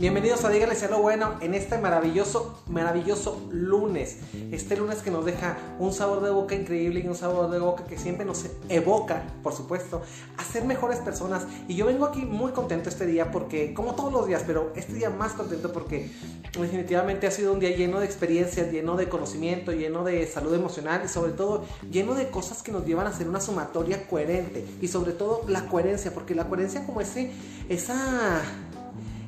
Bienvenidos a Dígale sea lo bueno en este maravilloso, maravilloso lunes. Este lunes que nos deja un sabor de boca increíble y un sabor de boca que siempre nos evoca, por supuesto, a ser mejores personas. Y yo vengo aquí muy contento este día porque, como todos los días, pero este día más contento porque definitivamente ha sido un día lleno de experiencias, lleno de conocimiento, lleno de salud emocional y sobre todo lleno de cosas que nos llevan a hacer una sumatoria coherente. Y sobre todo la coherencia, porque la coherencia como ese, esa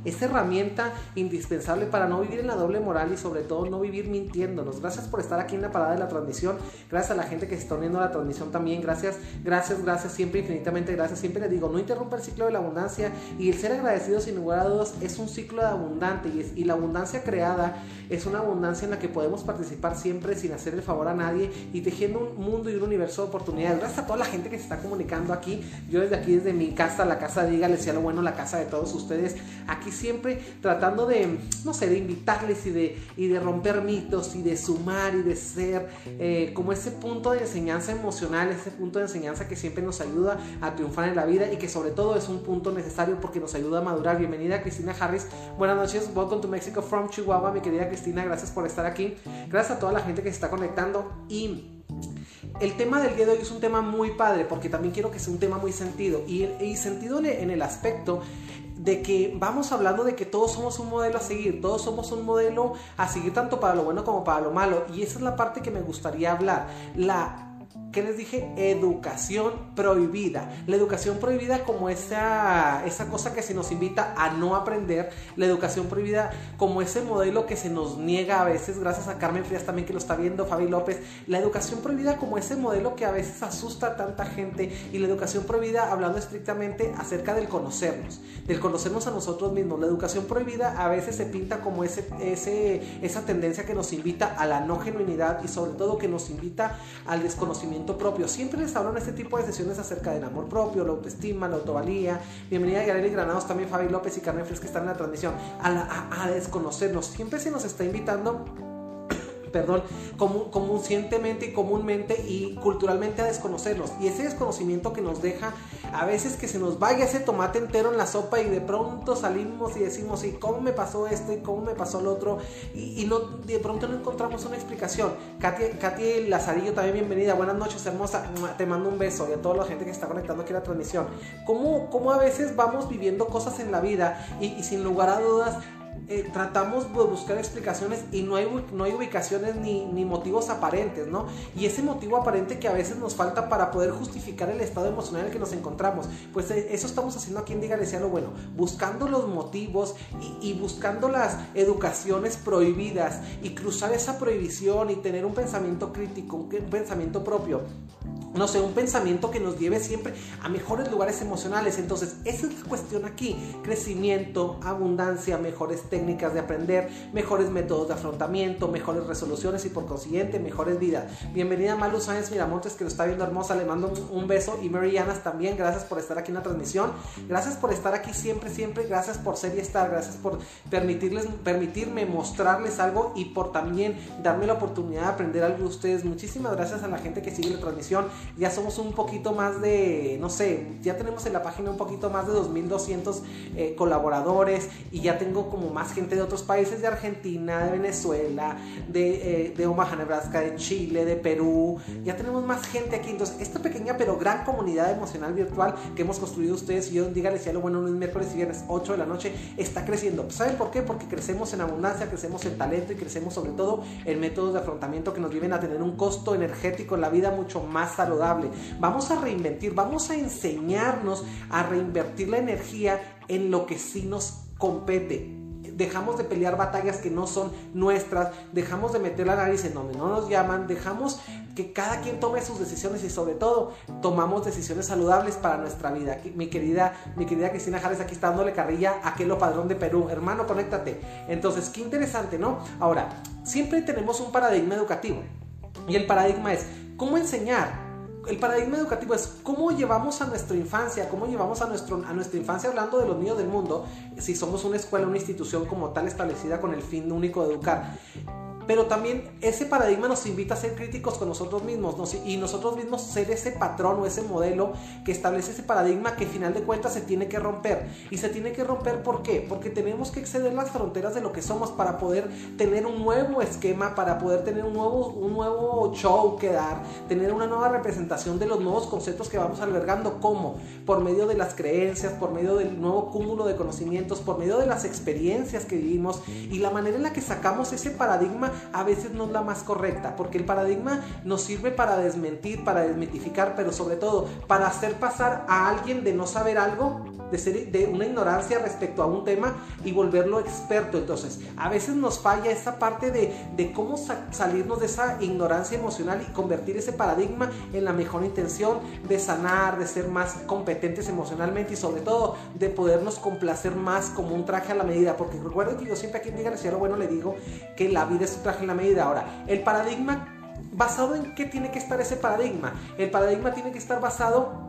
esa herramienta indispensable para no vivir en la doble moral y sobre todo no vivir mintiéndonos. Gracias por estar aquí en la parada de la transmisión. Gracias a la gente que se está uniendo a la transmisión también. Gracias, gracias, gracias, siempre infinitamente gracias. Siempre les digo, no interrumpa el ciclo de la abundancia y el ser agradecido sin lugar a dudas es un ciclo de abundante y, la abundancia creada es una abundancia en la que podemos participar siempre sin hacer el favor a nadie y tejiendo un mundo y un universo de oportunidades. Gracias a toda la gente que se está comunicando aquí. Yo desde aquí, desde mi casa, la casa de Dígale, sea lo bueno, la casa de todos ustedes. Aquí siempre tratando de, no sé, de invitarles y de, y de romper mitos y de sumar y de ser eh, como ese punto de enseñanza emocional, ese punto de enseñanza que siempre nos ayuda a triunfar en la vida y que sobre todo es un punto necesario porque nos ayuda a madurar. Bienvenida Cristina Harris. Buenas noches. Welcome to Mexico from Chihuahua, mi querida Cristina. Gracias por estar aquí. Gracias a toda la gente que se está conectando y el tema del día de hoy es un tema muy padre porque también quiero que sea un tema muy sentido y, y sentido en el aspecto de que vamos hablando de que todos somos un modelo a seguir, todos somos un modelo a seguir tanto para lo bueno como para lo malo. Y esa es la parte que me gustaría hablar. La ¿qué les dije? Educación prohibida. La educación prohibida como esa, esa cosa que se nos invita a no aprender. La educación prohibida como ese modelo que se nos niega a veces, gracias a Carmen Frías también que lo está viendo, Fabi López. La educación prohibida como ese modelo que a veces asusta a tanta gente. Y la educación prohibida hablando estrictamente acerca del conocernos, del conocernos a nosotros mismos. La educación prohibida a veces se pinta como ese, ese, esa tendencia que nos invita a la no genuinidad y sobre todo que nos invita al desconocimiento propio. Siempre les hablo en este tipo de sesiones acerca del amor propio, la autoestima, la autovalía. Bienvenida a Yareli Granados, también Fabi López y Carmen que están en la transmisión. A, a desconocernos. Siempre se nos está invitando perdón, conscientemente y comúnmente y culturalmente a desconocernos. Y ese desconocimiento que nos deja a veces que se nos vaya ese tomate entero en la sopa y de pronto salimos y decimos, ¿y cómo me pasó esto? ¿Y cómo me pasó lo otro? Y, no, de pronto no encontramos una explicación. Katy, Katy Lazarillo, también bienvenida. Buenas noches, hermosa. Te mando un beso y a toda la gente que está conectando aquí a la transmisión. ¿Cómo, cómo a veces vamos viviendo cosas en la vida y, y sin lugar a dudas eh, tratamos de buscar explicaciones y no hay, no hay ubicaciones ni, ni, motivos aparentes, ¿no? Y ese motivo aparente que a veces nos falta para poder justificar el estado emocional en el que nos encontramos, pues eh, eso estamos haciendo aquí en Dígale sea lo bueno, buscando los motivos y, y buscando las educaciones prohibidas y cruzar esa prohibición y tener un pensamiento crítico, un pensamiento propio no sé, un pensamiento que nos lleve siempre a mejores lugares emocionales. Entonces, esa es la cuestión aquí. Crecimiento, abundancia, mejores técnicas de aprender, mejores métodos de afrontamiento, mejores resoluciones y por consiguiente, mejores vidas. Bienvenida Malu Sáenz Miramontes, que lo está viendo hermosa. Le mando un, beso. Y Mary Anas también. Gracias por estar aquí en la transmisión. Gracias por estar aquí siempre, siempre. Gracias por ser y estar. Gracias por permitirles, permitirme mostrarles algo y por también darme la oportunidad de aprender algo de ustedes. Muchísimas gracias a la gente que sigue la transmisión ya somos un poquito más de, no sé, ya tenemos en la página un poquito más de 2.200 eh, colaboradores y ya tengo como más gente de otros países, de Argentina, de Venezuela, de, eh, de Omaha, Nebraska, de Chile, de Perú, ya tenemos más gente aquí. Entonces, esta pequeña pero gran comunidad emocional virtual que hemos construido ustedes y yo, dígale si lo bueno, lunes, miércoles y viernes, 8 de la noche, está creciendo. ¿Saben por qué? Porque crecemos en abundancia, crecemos en talento y crecemos sobre todo en métodos de afrontamiento que nos lleven a tener un costo energético en la vida mucho más saludable Vamos a reinventir, vamos a enseñarnos a reinvertir la energía en lo que sí nos compete dejamos de pelear batallas que no son nuestras, dejamos de meter la nariz en donde no nos llaman, dejamos que cada quien tome sus decisiones y sobre todo tomamos decisiones saludables para nuestra vida. Mi querida, mi querida Cristina Járez aquí está dándole carrilla a Kelo Padrón de Perú. Hermano, conéctate. Entonces, qué interesante, ¿no? Ahora, siempre tenemos un paradigma educativo y el paradigma es cómo enseñar el paradigma educativo es cómo llevamos a nuestra infancia, cómo llevamos a, nuestro, a nuestra infancia hablando de los niños del mundo, si somos una escuela, una institución como tal establecida con el fin único de educar pero también ese paradigma nos invita a ser críticos con nosotros mismos y nosotros mismos ser ese patrón o ese modelo que establece ese paradigma que al final de cuentas se tiene que romper. Y se tiene que romper ¿por qué? Porque tenemos que exceder las fronteras de lo que somos para poder tener un nuevo esquema, para poder tener un nuevo, un nuevo show que dar, tener una nueva representación de los nuevos conceptos que vamos albergando. ¿Cómo? Por medio de las creencias, por medio del nuevo cúmulo de conocimientos, por medio de las experiencias que vivimos y la manera en la que sacamos ese paradigma a veces no es la más correcta, porque el paradigma nos sirve para desmentir, para desmitificar, pero sobre todo para hacer pasar a alguien de no saber algo, de, ser, de una ignorancia respecto a un tema y volverlo experto. Entonces, a veces nos falla esa parte de, de cómo salirnos de esa ignorancia emocional y convertir ese paradigma en la mejor intención de sanar, de ser más competentes emocionalmente y sobre todo de podernos complacer más como un traje a la medida. Porque recuerden que yo siempre a quien diga el bueno le digo que la vida es un traje a la medida. Ahora, el paradigma ¿Basado en qué tiene que estar ese paradigma? El paradigma tiene que estar basado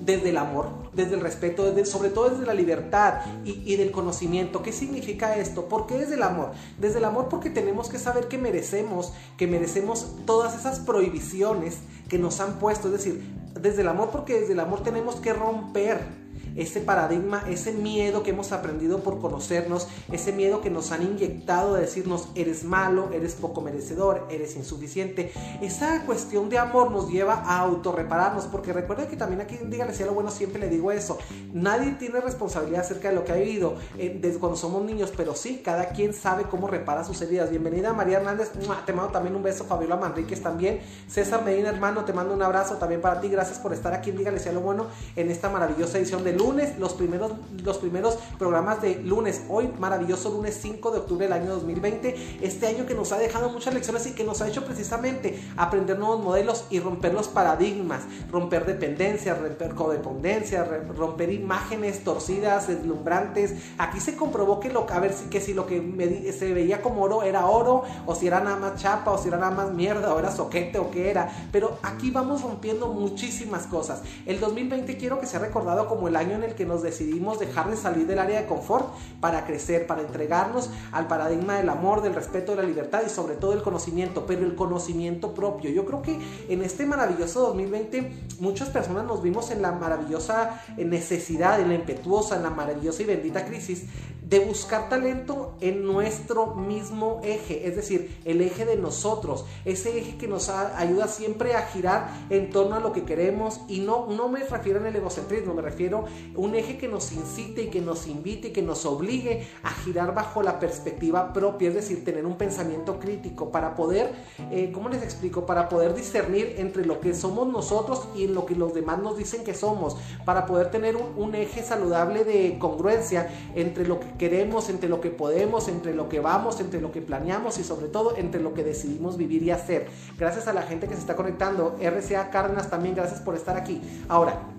desde el amor, desde el respeto, desde, sobre todo desde la libertad y, y, del conocimiento. ¿Qué significa esto? ¿Por qué desde el amor? Desde el amor porque tenemos que saber que merecemos, que merecemos todas esas prohibiciones que nos han puesto. Es decir, desde el amor porque desde el amor tenemos que romper ese paradigma, ese miedo que hemos aprendido por conocernos, ese miedo que nos han inyectado de decirnos eres malo, eres poco merecedor, eres insuficiente. Esa cuestión de amor nos lleva a autorrepararnos, porque recuerden que también aquí, dígale si lo bueno, siempre le digo eso. Nadie tiene responsabilidad acerca de lo que ha vivido eh, desde cuando somos niños, pero sí, cada quien sabe cómo repara sus heridas. Bienvenida María Hernández, te mando también un beso, Fabiola Manríquez también. César Medina, hermano, te mando un abrazo también para ti. Gracias por estar aquí, dígale si lo bueno, en esta maravillosa edición de lunes, los primeros, los primeros programas de lunes. Hoy, maravilloso lunes 5 de octubre del año 2020. Este año que nos ha dejado muchas lecciones y que nos ha hecho precisamente aprender nuevos modelos y romper los paradigmas, romper dependencias, romper codependencia, romper imágenes torcidas, deslumbrantes. Aquí se comprobó que lo, a ver que si lo que se veía como oro era oro, o si era nada más chapa, o si era nada más mierda, o era soquete, o qué era. Pero aquí vamos rompiendo muchísimas cosas. El 2020 quiero que sea recordado como el año en el que nos decidimos dejar de salir del área de confort para crecer, para entregarnos al paradigma del amor, del respeto, de la libertad y sobre todo el conocimiento, pero el conocimiento propio. Yo creo que en este maravilloso 2020 muchas personas nos vimos en la maravillosa necesidad, en la impetuosa, en la maravillosa y bendita crisis de buscar talento en nuestro mismo eje, es decir, el eje de nosotros, ese eje que nos ayuda siempre a girar en torno a lo que queremos y no, no me refiero en el egocentrismo, me refiero un eje que nos incite y que nos invite y que nos obligue a girar bajo la perspectiva propia, es decir, tener un pensamiento crítico para poder, eh, ¿cómo les explico? Para poder discernir entre lo que somos nosotros y en lo que los demás nos dicen que somos, para poder tener un, eje saludable de congruencia entre lo que queremos, entre lo que podemos, entre lo que vamos, entre lo que planeamos y sobre todo entre lo que decidimos vivir y hacer. Gracias a la gente que se está conectando. RCA Cárdenas también, gracias por estar aquí. Ahora,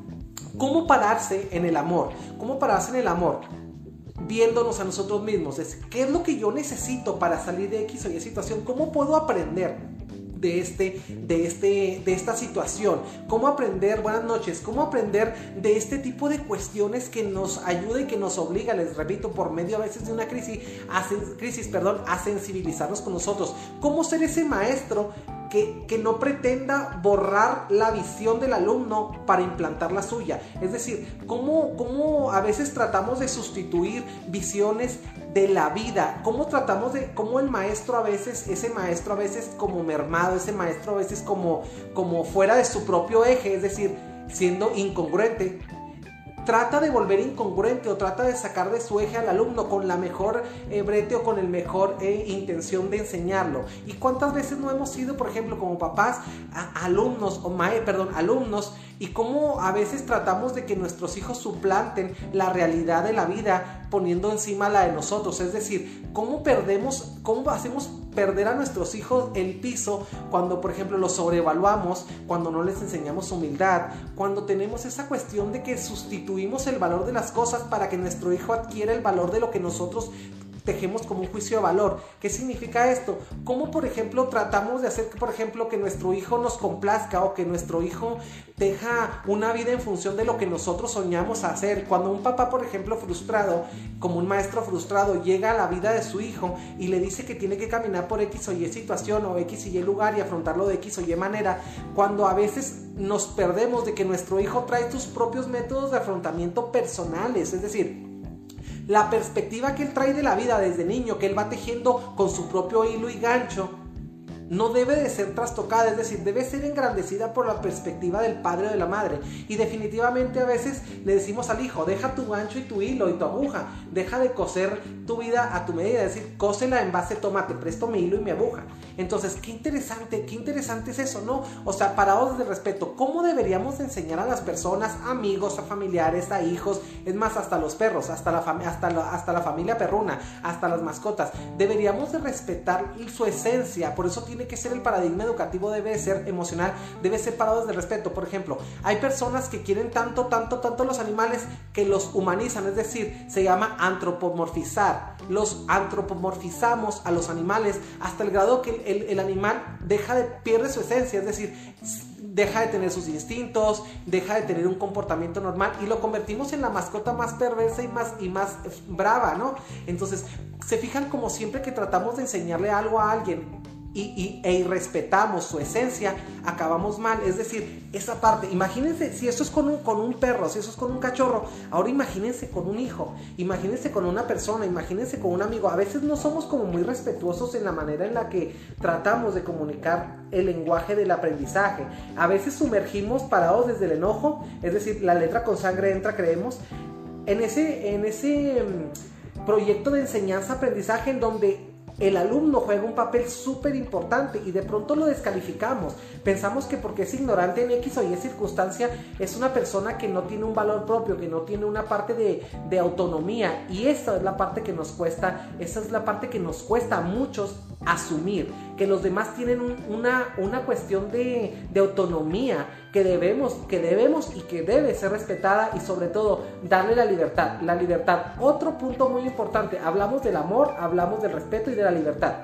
¿cómo pararse en el amor? ¿Cómo pararse en el amor? Viéndonos a nosotros mismos. Es, ¿Qué es lo que yo necesito para salir de X o Y situación? ¿Cómo puedo aprender? de, este, de, este, de esta situación, cómo aprender, buenas noches, cómo aprender de este tipo de cuestiones que nos ayuda y que nos obliga, les repito, por medio a veces de una crisis, a, crisis perdón, a sensibilizarnos con nosotros, cómo ser ese maestro que, no pretenda borrar la visión del alumno para implantar la suya. Es decir, cómo, cómo a veces tratamos de sustituir visiones de la vida, cómo tratamos de, cómo el maestro a veces, ese maestro a veces como mermado, ese maestro a veces como, como fuera de su propio eje, es decir, siendo incongruente, trata de volver incongruente o trata de sacar de su eje al alumno con la mejor eh, brete o con el mejor eh, intención de enseñarlo. ¿Y cuántas veces no hemos sido, por ejemplo, como papás, alumnos o mae, perdón, alumnos y cómo a veces tratamos de que nuestros hijos suplanten la realidad de la vida poniendo encima la de nosotros? Es decir, cómo perdemos, cómo hacemos perder a nuestros hijos el piso cuando, por ejemplo, los sobrevaluamos, cuando no les enseñamos humildad, cuando tenemos esa cuestión de que sustituimos el valor de las cosas para que nuestro hijo adquiera el valor de lo que nosotros tejemos como un juicio de valor. ¿Qué significa esto? ¿Cómo, por ejemplo, tratamos de hacer que, por ejemplo, que nuestro hijo nos complazca o que nuestro hijo deja una vida en función de lo que nosotros soñamos hacer? Cuando un papá, por ejemplo, frustrado, como un maestro frustrado, llega a la vida de su hijo y le dice que tiene que caminar por X o Y situación o X y Y lugar y afrontarlo de X o Y manera, cuando a veces nos perdemos de que nuestro hijo trae sus propios métodos de afrontamiento personales, es decir, la perspectiva que él trae de la vida desde niño, que él va tejiendo con su propio hilo y gancho, no debe de ser trastocada, es decir, debe ser engrandecida por la perspectiva del padre o de la madre. Y definitivamente a veces le decimos al hijo, deja tu gancho y tu hilo y tu aguja, deja de coser tu vida a tu medida, es decir, cósela en base, toma, te presto mi hilo y mi aguja. Entonces, qué interesante, qué interesante es eso, ¿no? O sea, parados de respeto, ¿cómo deberíamos enseñar a las personas, amigos, a familiares, a hijos, es más, hasta los perros, hasta la, familia perruna, hasta las mascotas? Deberíamos de respetar su esencia, por eso tiene tiene que ser el paradigma educativo, debe ser emocional, debe ser parado desde el respeto. Por ejemplo, hay personas que quieren tanto, tanto, tanto los animales que los humanizan, es decir, se llama antropomorfizar. Los antropomorfizamos a los animales hasta el grado que el, el animal deja de, pierde su esencia, es decir, deja de tener sus instintos, deja de tener un comportamiento normal y lo convertimos en la mascota más perversa y más, y más brava, ¿no? Entonces, se fijan como siempre que tratamos de enseñarle algo a alguien, y, e irrespetamos su esencia, acabamos mal. Es decir, esa parte, imagínense, si eso es con un, con un perro, si eso es con un cachorro, ahora imagínense con un hijo, imagínense con una persona, imagínense con un amigo. A veces no somos como muy respetuosos en la manera en la que tratamos de comunicar el lenguaje del aprendizaje. A veces sumergimos parados desde el enojo, es decir, la letra con sangre entra, creemos, en ese, en ese mm, proyecto de enseñanza-aprendizaje en donde el alumno juega un papel súper importante y de pronto lo descalificamos. Pensamos que porque es ignorante en X o Y circunstancia es una persona que no tiene un valor propio, que no tiene una parte de, autonomía. Y esa es la parte que nos cuesta, esa es la parte que nos cuesta a muchos asumir, que los demás tienen una, cuestión de autonomía que debemos, que debemos y que debe ser respetada y sobre todo darle la libertad. La libertad, otro punto muy importante, hablamos del amor, hablamos del respeto y de la libertad.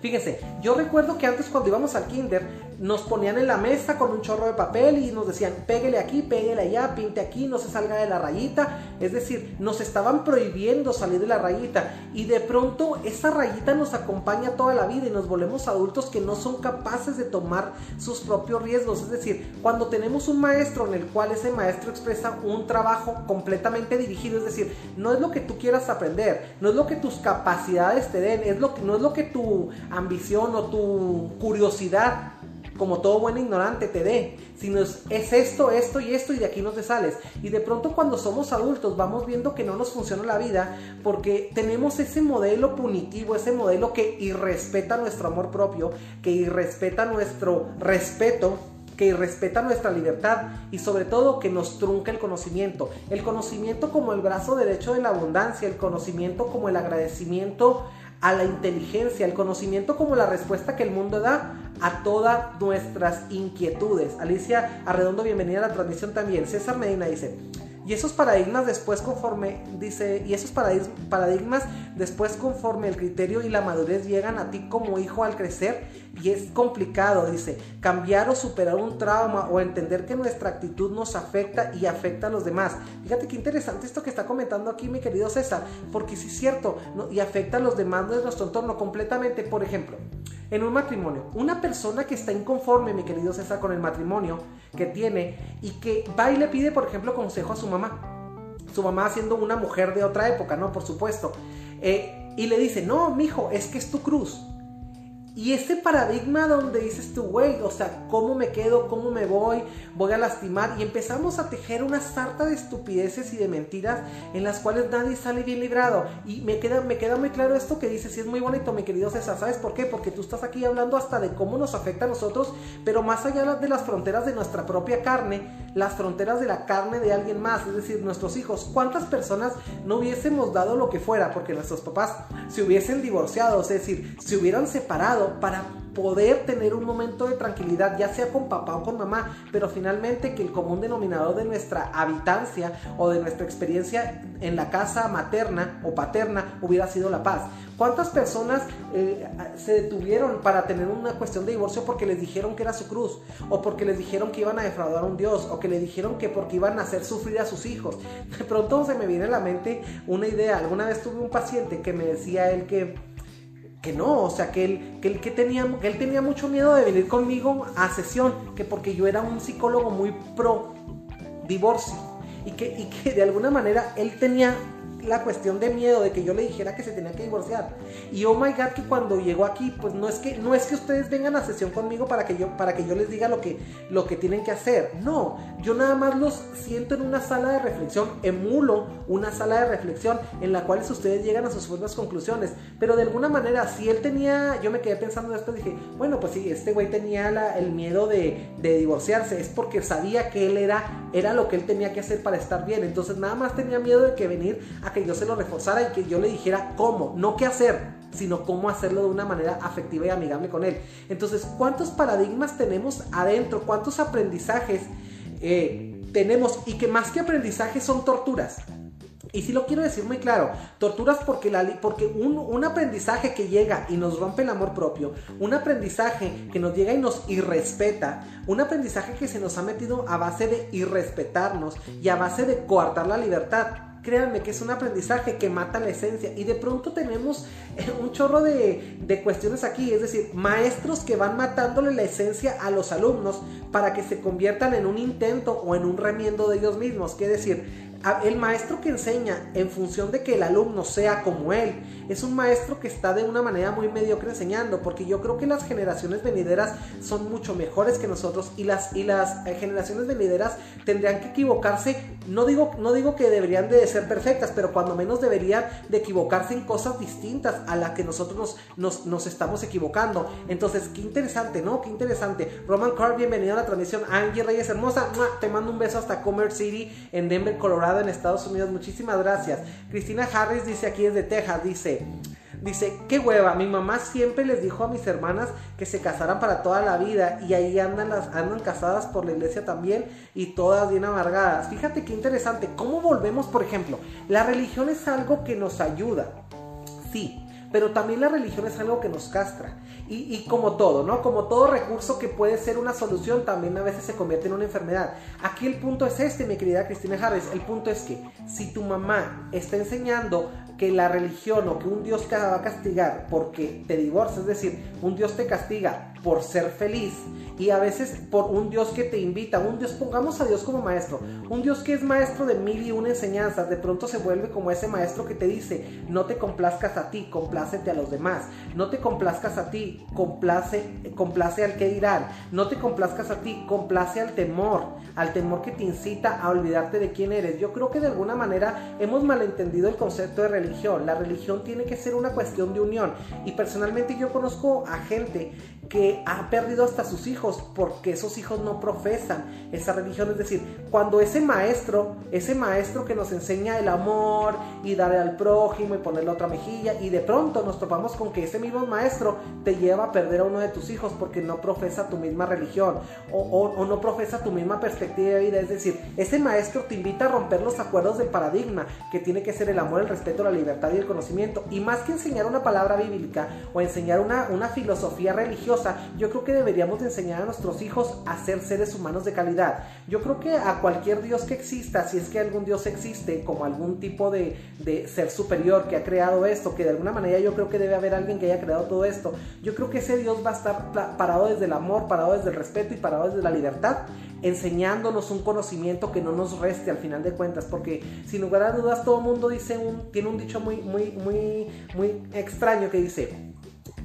Fíjense, yo recuerdo que antes cuando íbamos al kinder nos ponían en la mesa con un chorro de papel y nos decían, pégale aquí, pégale allá, pinte aquí, no se salga de la rayita. Es decir, nos estaban prohibiendo salir de la rayita y de pronto esa rayita nos acompaña toda la vida y nos volvemos adultos que no son capaces de tomar sus propios riesgos. Es decir, cuando tenemos un maestro en el cual ese maestro expresa un trabajo completamente dirigido, es decir, no es lo que tú quieras aprender, no es lo que tus capacidades te den, es lo que, no es lo que tu ambición o tu curiosidad como todo buen ignorante te dé, sino es, esto, esto y esto y de aquí no te sales. Y de pronto cuando somos adultos vamos viendo que no nos funciona la vida porque tenemos ese modelo punitivo, ese modelo que irrespeta nuestro amor propio, que irrespeta nuestro respeto que irrespeta nuestra libertad y sobre todo que nos trunca el conocimiento. El conocimiento como el brazo derecho de la abundancia, el conocimiento como el agradecimiento a la inteligencia, el conocimiento como la respuesta que el mundo da a todas nuestras inquietudes. Alicia Arredondo, bienvenida a la transmisión también. César Medina dice, y esos paradigmas después conforme, dice, y esos paradigmas después conforme el criterio y la madurez llegan a ti como hijo al crecer y es complicado, dice, cambiar o superar un trauma o entender que nuestra actitud nos afecta y afecta a los demás. Fíjate qué interesante esto que está comentando aquí mi querido César, porque sí es cierto, y afecta a los demás de nuestro entorno completamente. Por ejemplo, en un matrimonio, una persona que está inconforme, mi querido César, con el matrimonio que tiene y que va y le pide, por ejemplo, consejo a su mamá. Su mamá siendo una mujer de otra época, ¿no? Por supuesto. Eh, y le dice, no, mijo, es que es tu cruz. Y ese paradigma donde dices tú, güey, o sea, ¿cómo me quedo? ¿Cómo me voy? Voy a lastimar. Y empezamos a tejer una sarta de estupideces y de mentiras en las cuales nadie sale bien librado. Y me queda, me queda muy claro esto que dices, y es muy bonito, mi querido César. ¿Sabes por qué? Porque tú estás aquí hablando hasta de cómo nos afecta a nosotros, pero más allá de las fronteras de nuestra propia carne, las fronteras de la carne de alguien más, es decir, nuestros hijos. ¿Cuántas personas no hubiésemos dado lo que fuera porque nuestros papás se hubiesen divorciado? Es decir, se hubieran separado para poder tener un momento de tranquilidad, ya sea con papá o con mamá, pero finalmente que el común denominador de nuestra habitancia o de nuestra experiencia en la casa materna o paterna hubiera sido la paz. ¿Cuántas personas eh, se detuvieron para tener una cuestión de divorcio porque les dijeron que era su cruz? O porque les dijeron que iban a defraudar a un Dios? O que le dijeron que porque iban a hacer sufrir a sus hijos? De pronto se me viene a la mente una idea. Alguna vez tuve un paciente que me decía él que que no, o sea, que él, que, él, que, tenía, él tenía mucho miedo de venir conmigo a sesión, que porque yo era un psicólogo muy pro divorcio y que, y que de alguna manera él tenía la cuestión de miedo de que yo le dijera que se tenía que divorciar. Y oh my god, que cuando llegó aquí, pues no es que no es que ustedes vengan a sesión conmigo para que yo para que yo les diga lo que lo que tienen que hacer. No, yo nada más los siento en una sala de reflexión, emulo una sala de reflexión en la cual ustedes llegan a sus buenas conclusiones, pero de alguna manera si él tenía, yo me quedé pensando después dije, bueno, pues sí, este güey tenía el miedo de, de divorciarse, es porque sabía que él era era lo que él tenía que hacer para estar bien. Entonces nada más tenía miedo de que venir a que yo se lo reforzara y que yo le dijera cómo, no qué hacer, sino cómo hacerlo de una manera afectiva y amigable con él. Entonces, ¿cuántos paradigmas tenemos adentro? ¿Cuántos aprendizajes eh, tenemos? Y que más que aprendizajes son torturas. Y si lo quiero decir muy claro, torturas porque, la, porque un, un, aprendizaje que llega y nos rompe el amor propio, un aprendizaje que nos llega y nos irrespeta, un aprendizaje que se nos ha metido a base de irrespetarnos y a base de coartar la libertad, créanme que es un aprendizaje que mata la esencia. Y de pronto tenemos eh, un chorro de, de, cuestiones aquí, es decir, maestros que van matándole la esencia a los alumnos para que se conviertan en un intento o en un remiendo de ellos mismos. Que decir, el maestro que enseña en función de que el alumno sea como él, es un maestro que está de una manera muy mediocre enseñando, porque yo creo que las generaciones venideras son mucho mejores que nosotros y las, y las eh, generaciones venideras tendrían que equivocarse, no digo, no digo que deberían de ser perfectas, pero cuando menos deberían de equivocarse en cosas distintas a las que nosotros nos, nos, estamos equivocando. Entonces, qué interesante, ¿no? Qué interesante. Roman Carr, bienvenido a la transmisión. Angie Reyes Hermosa, te mando un beso hasta Commerce City en Denver, Colorado en Estados Unidos. Muchísimas gracias. Cristina Harris dice aquí desde Texas, dice, dice, qué hueva, mi mamá siempre les dijo a mis hermanas que se casaran para toda la vida y ahí andan las andan casadas por la iglesia también y todas bien amargadas. Fíjate qué interesante, cómo volvemos, por ejemplo, la religión es algo que nos ayuda. Sí, pero también la religión es algo que nos castra. Y, como todo, ¿no? Como todo recurso que puede ser una solución, también a veces se convierte en una enfermedad. Aquí el punto es este, mi querida Cristina Harris. El punto es que si tu mamá está enseñando que la religión o que un Dios te va a castigar porque te divorcias, es decir, un Dios te castiga por ser feliz y a veces por un Dios que te invita, un Dios, pongamos a Dios como maestro, un Dios que es maestro de mil y una enseñanzas, de pronto se vuelve como ese maestro que te dice, no te complazcas a ti, complácete a los demás, no te complazcas a ti, complace, complace al que dirán, no te complazcas a ti, complace al temor, al temor que te incita a olvidarte de quién eres. Yo creo que de alguna manera hemos malentendido el concepto de religión, la religión tiene que ser una cuestión de unión y personalmente yo conozco a gente que ha perdido hasta sus hijos porque esos hijos no profesan esa religión. Es decir, cuando ese maestro, ese maestro que nos enseña el amor y darle al prójimo y ponerle otra mejilla y de pronto nos topamos con que ese mismo maestro te lleva a perder a uno de tus hijos porque no profesa tu misma religión o, no profesa tu misma perspectiva de. Es decir, ese maestro te invita a romper los acuerdos del paradigma que tiene que ser el amor, el respeto, la libertad y el conocimiento. Y más que enseñar una palabra bíblica o enseñar una, una filosofía religiosa, yo creo que deberíamos enseñar a nuestros hijos a ser seres humanos de calidad. Yo creo que a cualquier Dios que exista, si es que algún Dios existe, como algún tipo de, de ser superior que ha creado esto, que de alguna manera yo creo que debe haber alguien que haya creado todo esto, yo creo que ese Dios va a estar parado desde el amor, parado desde el respeto y parado desde la libertad enseñándonos un conocimiento que no nos reste al final de cuentas, porque sin lugar a dudas todo el mundo dice un, tiene un dicho muy, muy, muy, muy extraño que dice,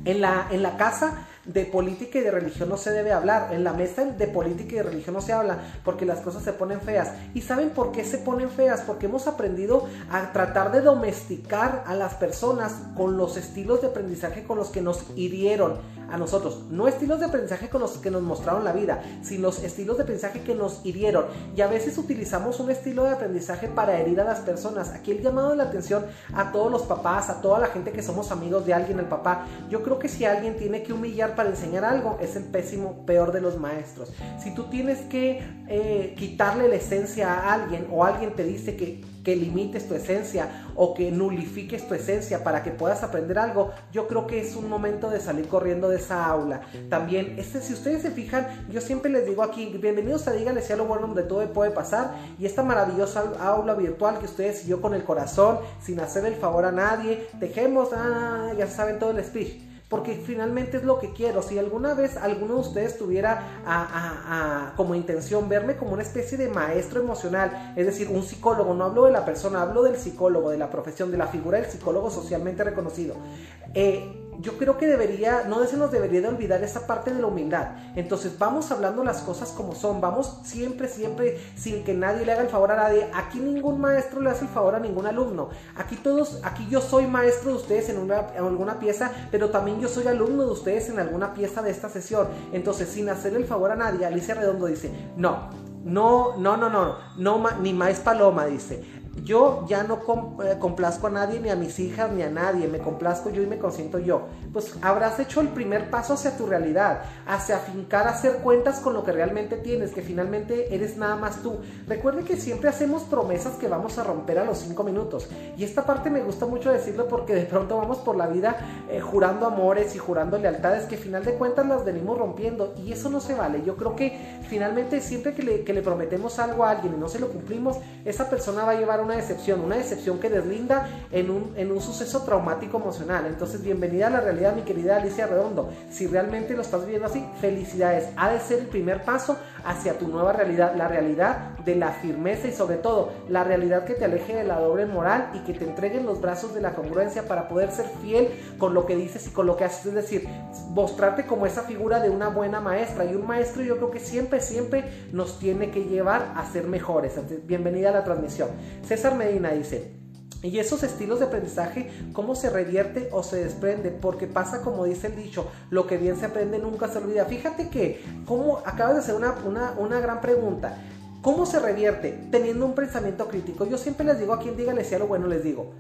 en la, en la casa de política y de religión no se debe hablar. En la mesa de política y de religión no se habla porque las cosas se ponen feas. ¿Y saben por qué se ponen feas? Porque hemos aprendido a tratar de domesticar a las personas con los estilos de aprendizaje con los que nos hirieron a nosotros. No estilos de aprendizaje con los que nos mostraron la vida, sino los estilos de aprendizaje que nos hirieron. Y a veces utilizamos un estilo de aprendizaje para herir a las personas. Aquí el llamado de la atención a todos los papás, a toda la gente que somos amigos de alguien, el papá. Yo creo que si alguien tiene que humillar para enseñar algo, es el pésimo, peor de los maestros. Si tú tienes que eh, quitarle la esencia a alguien o alguien te dice que que limites tu esencia o que nulifiques tu esencia para que puedas aprender algo, yo creo que es un momento de salir corriendo de esa aula. También, este, si ustedes se fijan, yo siempre les digo aquí, bienvenidos a Díganle si lo bueno donde todo puede pasar y esta maravillosa aula virtual que ustedes y yo con el corazón, sin hacer el favor a nadie, dejemos, ah, ya saben todo el speech porque finalmente es lo que quiero. Si alguna vez alguno de ustedes tuviera como intención verme como una especie de maestro emocional, es decir, un psicólogo, no hablo de la persona, hablo del psicólogo, de la profesión, de la figura del psicólogo socialmente reconocido. Eh, yo creo que debería, no se nos debería de olvidar esa parte de la humildad. Entonces vamos hablando las cosas como son, vamos siempre, siempre, sin que nadie le haga el favor a nadie. Aquí ningún maestro le hace el favor a ningún alumno. Aquí todos, aquí yo soy maestro de ustedes en, una, en alguna pieza, pero también yo soy alumno de ustedes en alguna pieza de esta sesión. Entonces, sin hacerle el favor a nadie, Alicia Redondo dice, no, no, no, no, no, no, ni más paloma, dice yo ya no eh, complazco a nadie, ni a mis hijas, ni a nadie, me complazco yo y me consiento yo. Pues habrás hecho el primer paso hacia tu realidad, hacia afincar, hacer cuentas con lo que realmente tienes, que finalmente eres nada más tú. Recuerde que siempre hacemos promesas que vamos a romper a los cinco minutos. Y esta parte me gusta mucho decirlo porque de pronto vamos por la vida eh, jurando amores y jurando lealtades que final de cuentas las venimos rompiendo. Y eso no se vale. Yo creo que finalmente siempre que le, que le prometemos algo a alguien y no se lo cumplimos, esa persona va a llevar una decepción, una decepción que deslinda en un, en un suceso traumático emocional. Entonces, bienvenida a la realidad, mi querida Alicia Redondo. Si realmente lo estás viviendo así, felicidades. Ha de ser el primer paso hacia tu nueva realidad, la realidad de la firmeza y sobre todo la realidad que te aleje de la doble moral y que te entregue en los brazos de la congruencia para poder ser fiel con lo que dices y con lo que haces. Es decir, mostrarte como esa figura de una buena maestra. Y un maestro yo creo que siempre, siempre nos tiene que llevar a ser mejores. bienvenida a la transmisión. César Medina dice, y esos estilos de aprendizaje, ¿cómo se revierte o se desprende? Porque pasa como dice el dicho, lo que bien se aprende nunca se olvida. Fíjate que, ¿cómo? Acabas de hacer una, una, gran pregunta. ¿Cómo se revierte? Teniendo un pensamiento crítico. Yo siempre les digo a quien diga, les sea lo bueno, les digo,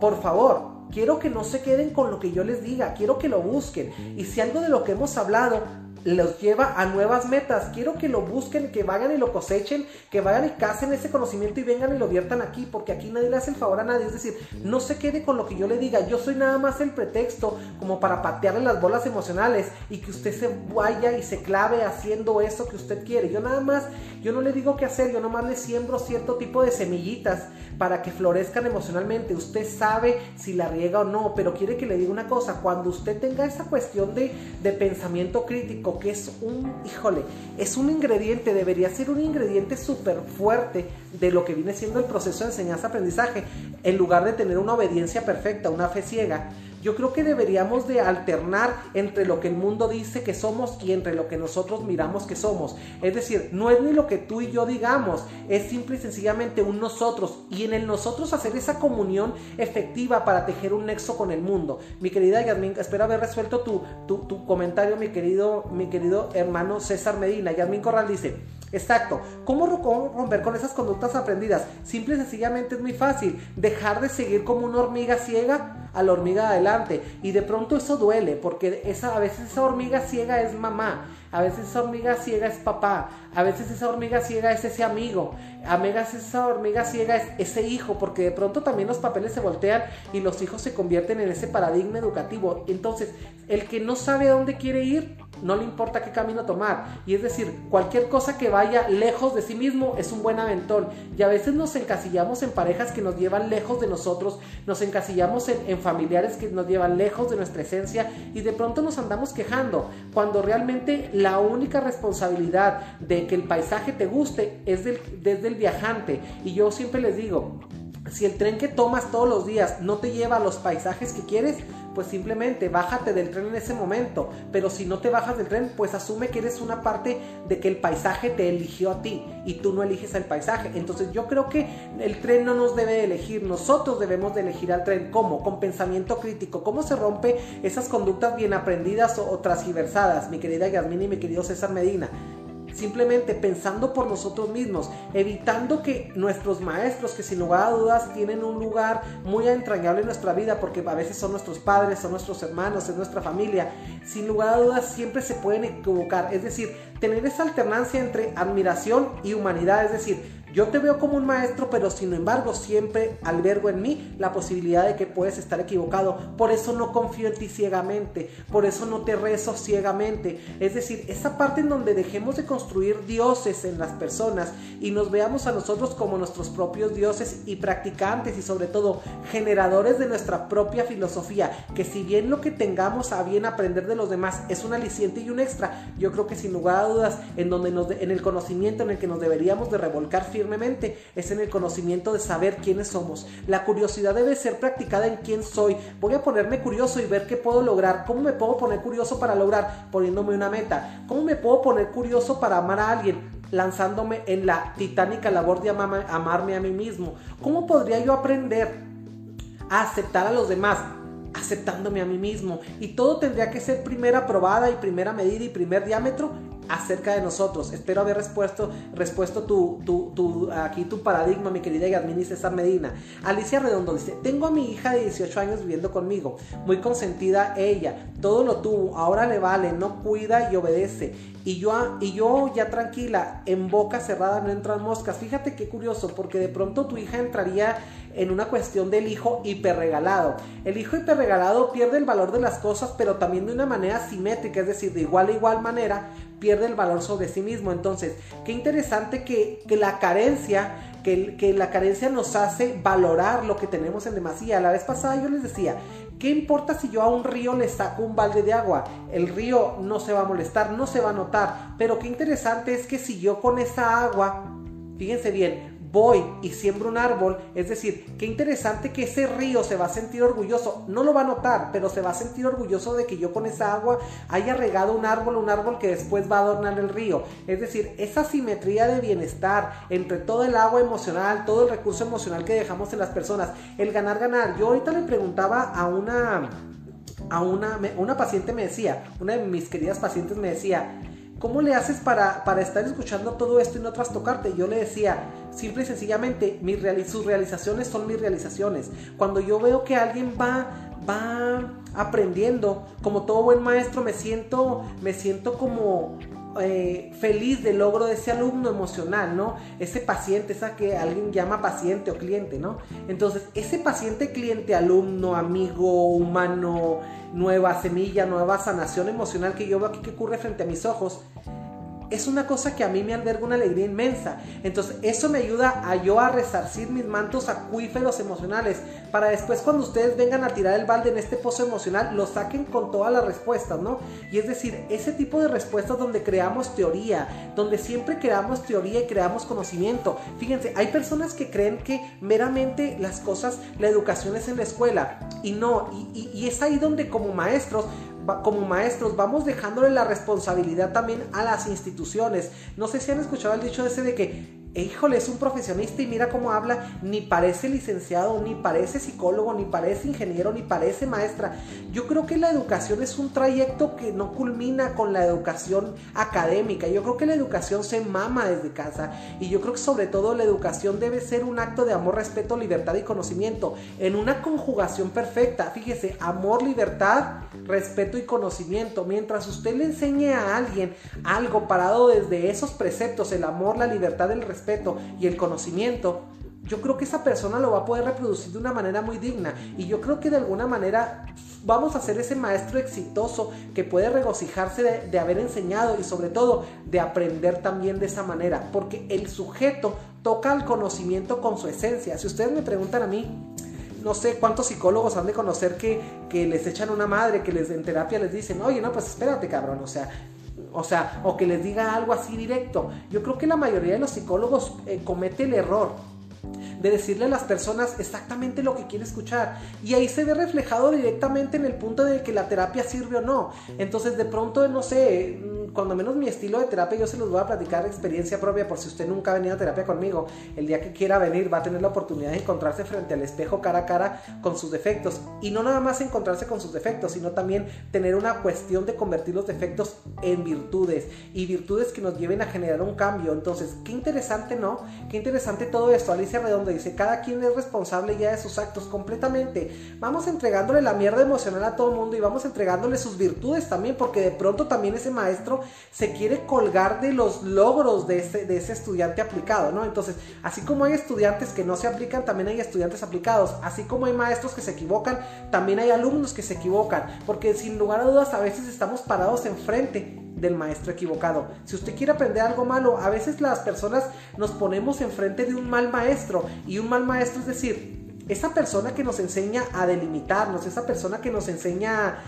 por favor, quiero que no se queden con lo que yo les diga, quiero que lo busquen. Y si algo de lo que hemos hablado los lleva a nuevas metas. Quiero que lo busquen, que vayan y lo cosechen, que vayan y casen ese conocimiento y vengan y lo viertan aquí, porque aquí nadie le hace el favor a nadie. Es decir, no se quede con lo que yo le diga. Yo soy nada más el pretexto como para patearle las bolas emocionales y que usted se vaya y se clave haciendo eso que usted quiere. Yo nada más, yo no le digo qué hacer, yo nomás le siembro cierto tipo de semillitas para que florezcan emocionalmente. Usted sabe si la riega o no, pero quiere que le diga una cosa. Cuando usted tenga esa cuestión de, de pensamiento crítico, que es un, híjole, es un ingrediente, debería ser un ingrediente súper fuerte de lo que viene siendo el proceso de enseñanza-aprendizaje, en lugar de tener una obediencia perfecta, una fe ciega yo creo que deberíamos de alternar entre lo que el mundo dice que somos y entre lo que nosotros miramos que somos. Es decir, no es ni lo que tú y yo digamos, es simple y sencillamente un nosotros y en el nosotros hacer esa comunión efectiva para tejer un nexo con el mundo. Mi querida Yasmin, espero haber resuelto tu, tu, comentario, mi querido, mi querido hermano César Medina. Yasmin Corral dice, Exacto. ¿Cómo romper con esas conductas aprendidas? Simple y sencillamente es muy fácil. Dejar de seguir como una hormiga ciega a la hormiga adelante. Y de pronto eso duele, porque a veces esa hormiga ciega es mamá. A veces esa hormiga ciega es papá, a veces esa hormiga ciega es ese amigo, a veces esa hormiga ciega es ese hijo, porque de pronto también los papeles se voltean y los hijos se convierten en ese paradigma educativo. Entonces, el que no sabe a dónde quiere ir, no le importa qué camino tomar. Y es decir, cualquier cosa que vaya lejos de sí mismo es un buen aventón. Y a veces nos encasillamos en parejas que nos llevan lejos de nosotros, nos encasillamos en, familiares que nos llevan lejos de nuestra esencia y de pronto nos andamos quejando, cuando realmente la única responsabilidad de que el paisaje te guste es del, desde el viajante. Y yo siempre les digo, si el tren que tomas todos los días no te lleva a los paisajes que quieres, pues simplemente bájate del tren en ese momento. Pero si no te bajas del tren, pues asume que eres una parte de que el paisaje te eligió a ti y tú no eliges al paisaje. Entonces yo creo que el tren no nos debe elegir, nosotros debemos de elegir al tren. ¿Cómo? Con pensamiento crítico. ¿Cómo se rompe esas conductas bien aprendidas o, o transgiversadas? Mi querida Yasmina y mi querido César Medina simplemente pensando por nosotros mismos, evitando que nuestros maestros, que sin lugar a dudas tienen un lugar muy entrañable en nuestra vida, porque a veces son nuestros padres, son nuestros hermanos, es nuestra familia, sin lugar a dudas siempre se pueden equivocar. Es decir, tener esa alternancia entre admiración y humanidad, es decir, yo te veo como un maestro, pero sin embargo siempre albergo en mí la posibilidad de que puedes estar equivocado. Por eso no confío en ti ciegamente, por eso no te rezo ciegamente. Es decir, esa parte en donde dejemos de construir dioses en las personas y nos veamos a nosotros como nuestros propios dioses y practicantes y sobre todo generadores de nuestra propia filosofía, que si bien lo que tengamos a bien aprender de los demás es un aliciente y un extra, yo creo que sin lugar a dudas en donde nos en el conocimiento en el que nos deberíamos de revolcar es en el conocimiento de saber quiénes somos. La curiosidad debe ser practicada en quién soy. Voy a ponerme curioso y ver qué puedo lograr. ¿Cómo me puedo poner curioso para lograr? Poniéndome una meta. ¿Cómo me puedo poner curioso para amar a alguien? lanzándome en la titánica labor de amarme a mí mismo. ¿Cómo podría yo aprender a aceptar a los demás? aceptándome a mí mismo. Y todo tendría que ser primera probada y primera medida y primer diámetro acerca de nosotros. Espero haber respuesto, respuesto tu, tu, aquí tu paradigma, mi querida Yadmini César Medina. Alicia Redondo dice, tengo a mi hija de 18 años viviendo conmigo, muy consentida ella, todo lo tuvo, ahora le vale, no cuida y obedece. Y yo, y yo ya tranquila, en boca cerrada no entran moscas. Fíjate qué curioso, porque de pronto tu hija entraría en una cuestión del hijo hiperregalado. El hijo hiperregalado pierde el valor de las cosas, pero también de una manera simétrica, es decir, de igual a igual manera, pierde el valor sobre sí mismo. Entonces, qué interesante que, la carencia, que, que, la carencia nos hace valorar lo que tenemos en demasía. La vez pasada yo les decía, ¿qué importa si yo a un río le saco un balde de agua? El río no se va a molestar, no se va a notar. Pero qué interesante es que si yo con esa agua, fíjense bien, voy y siembro un árbol, es decir, qué interesante que ese río se va a sentir orgulloso, no lo va a notar, pero se va a sentir orgulloso de que yo con esa agua haya regado un árbol, un árbol que después va a adornar el río. Es decir, esa simetría de bienestar entre todo el agua emocional, todo el recurso emocional que dejamos en las personas, el ganar, ganar. Yo ahorita le preguntaba a una, a una, una paciente me decía, una de mis queridas pacientes me decía, ¿cómo le haces para, para estar escuchando todo esto y no trastocarte? Yo le decía, simple y sencillamente, sus realizaciones son mis realizaciones. Cuando yo veo que alguien va, va aprendiendo, como todo buen maestro, me siento, me siento como, eh, feliz del logro de ese alumno emocional, ¿no? Ese paciente, esa que alguien llama paciente o cliente, ¿no? Entonces, ese paciente, cliente, alumno, amigo, humano, nueva semilla, nueva sanación emocional que yo veo aquí que ocurre frente a mis ojos, es una cosa que a mí me alberga una alegría inmensa. Entonces, eso me ayuda a yo a resarcir mis mantos acuíferos emocionales para después cuando ustedes vengan a tirar el balde en este pozo emocional, lo saquen con todas las respuestas, ¿no? Y es decir, ese tipo de respuestas donde creamos teoría, donde siempre creamos teoría y creamos conocimiento. Fíjense, hay personas que creen que meramente las cosas, la educación es en la escuela y no, y, y es ahí donde como maestros como maestros vamos dejándole la responsabilidad también a las instituciones. No sé si han escuchado el dicho ese de que híjole, es un profesionista y mira cómo habla, ni parece licenciado, ni parece psicólogo, ni parece ingeniero, ni parece maestra. Yo creo que la educación es un trayecto que no culmina con la educación académica. Yo creo que la educación se mama desde casa y yo creo que sobre todo la educación debe ser un acto de amor, respeto, libertad y conocimiento en una conjugación perfecta. Fíjese, amor, libertad, respeto y conocimiento. Mientras usted le enseñe a alguien algo parado desde esos preceptos, el amor, la libertad, el respeto, y el conocimiento, yo creo que esa persona lo va a poder reproducir de una manera muy digna. Y yo creo que de alguna manera vamos a ser ese maestro exitoso que puede regocijarse de, haber enseñado y sobre todo de aprender también de esa manera. Porque el sujeto toca el conocimiento con su esencia. Si ustedes me preguntan a mí, no sé cuántos psicólogos han de conocer que, que les echan una madre, que les en terapia les dicen, oye, no, pues espérate, cabrón, o sea, o sea, o que les diga algo así directo. Yo creo que la mayoría de los psicólogos eh, comete el error de decirle a las personas exactamente lo que quiere escuchar. Y ahí se ve reflejado directamente en el punto de que la terapia sirve o no. Entonces de pronto, no sé, cuando menos mi estilo de terapia, yo se los voy a platicar de experiencia propia por si usted nunca ha venido a terapia conmigo. El día que quiera venir va a tener la oportunidad de encontrarse frente al espejo cara a cara con sus defectos. Y no nada más encontrarse con sus defectos, sino también tener una cuestión de convertir los defectos en virtudes y virtudes que nos lleven a generar un cambio. Entonces, qué interesante, ¿no? Qué interesante todo esto. Alicia Redondo dice, cada quien es responsable ya de sus actos completamente. Vamos entregándole la mierda emocional a todo el mundo y vamos entregándole sus virtudes también, porque de pronto también ese maestro se quiere colgar de los logros de ese, de ese estudiante aplicado, ¿no? Entonces, así como hay estudiantes que no se aplican, también hay estudiantes aplicados. Así como hay maestros que se equivocan, también hay alumnos que se equivocan, porque sin lugar a dudas a veces estamos parados enfrente del maestro equivocado. Si usted quiere aprender algo malo, a veces las personas nos ponemos enfrente de un mal maestro y un mal maestro es decir, esa persona que nos enseña a delimitarnos, esa persona que nos enseña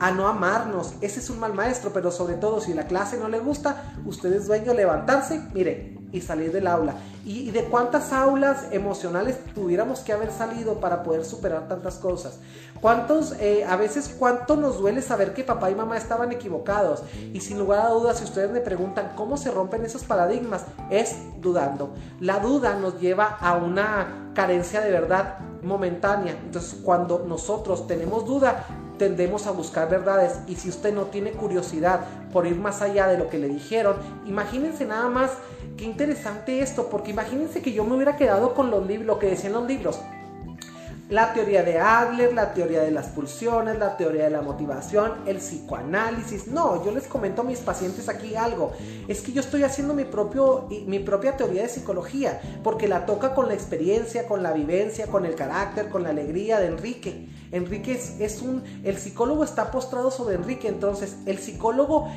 a no amarnos, ese es un mal maestro, pero sobre todo si la clase no le gusta, usted es dueño levantarse, mire, y salir del aula. ¿Y, de cuántas aulas emocionales tuviéramos que haber salido para poder superar tantas cosas? ¿Cuántos, eh, a veces, cuánto nos duele saber que papá y mamá estaban equivocados? Y sin lugar a dudas, si ustedes me preguntan cómo se rompen esos paradigmas, es dudando. La duda nos lleva a una carencia de verdad momentánea. Entonces, cuando nosotros tenemos duda, tendemos a buscar verdades. Y si usted no tiene curiosidad por ir más allá de lo que le dijeron, imagínense nada más qué interesante esto, porque imagínense que yo me hubiera quedado con los lo que decían los libros la teoría de Adler, la teoría de las pulsiones, la teoría de la motivación, el psicoanálisis. No, yo les comento a mis pacientes aquí algo. Es que yo estoy haciendo mi, propio, mi propia teoría de psicología, porque la toca con la experiencia, con la vivencia, con el carácter, con la alegría de Enrique. Enrique es, es un, el psicólogo está postrado sobre Enrique, entonces el psicólogo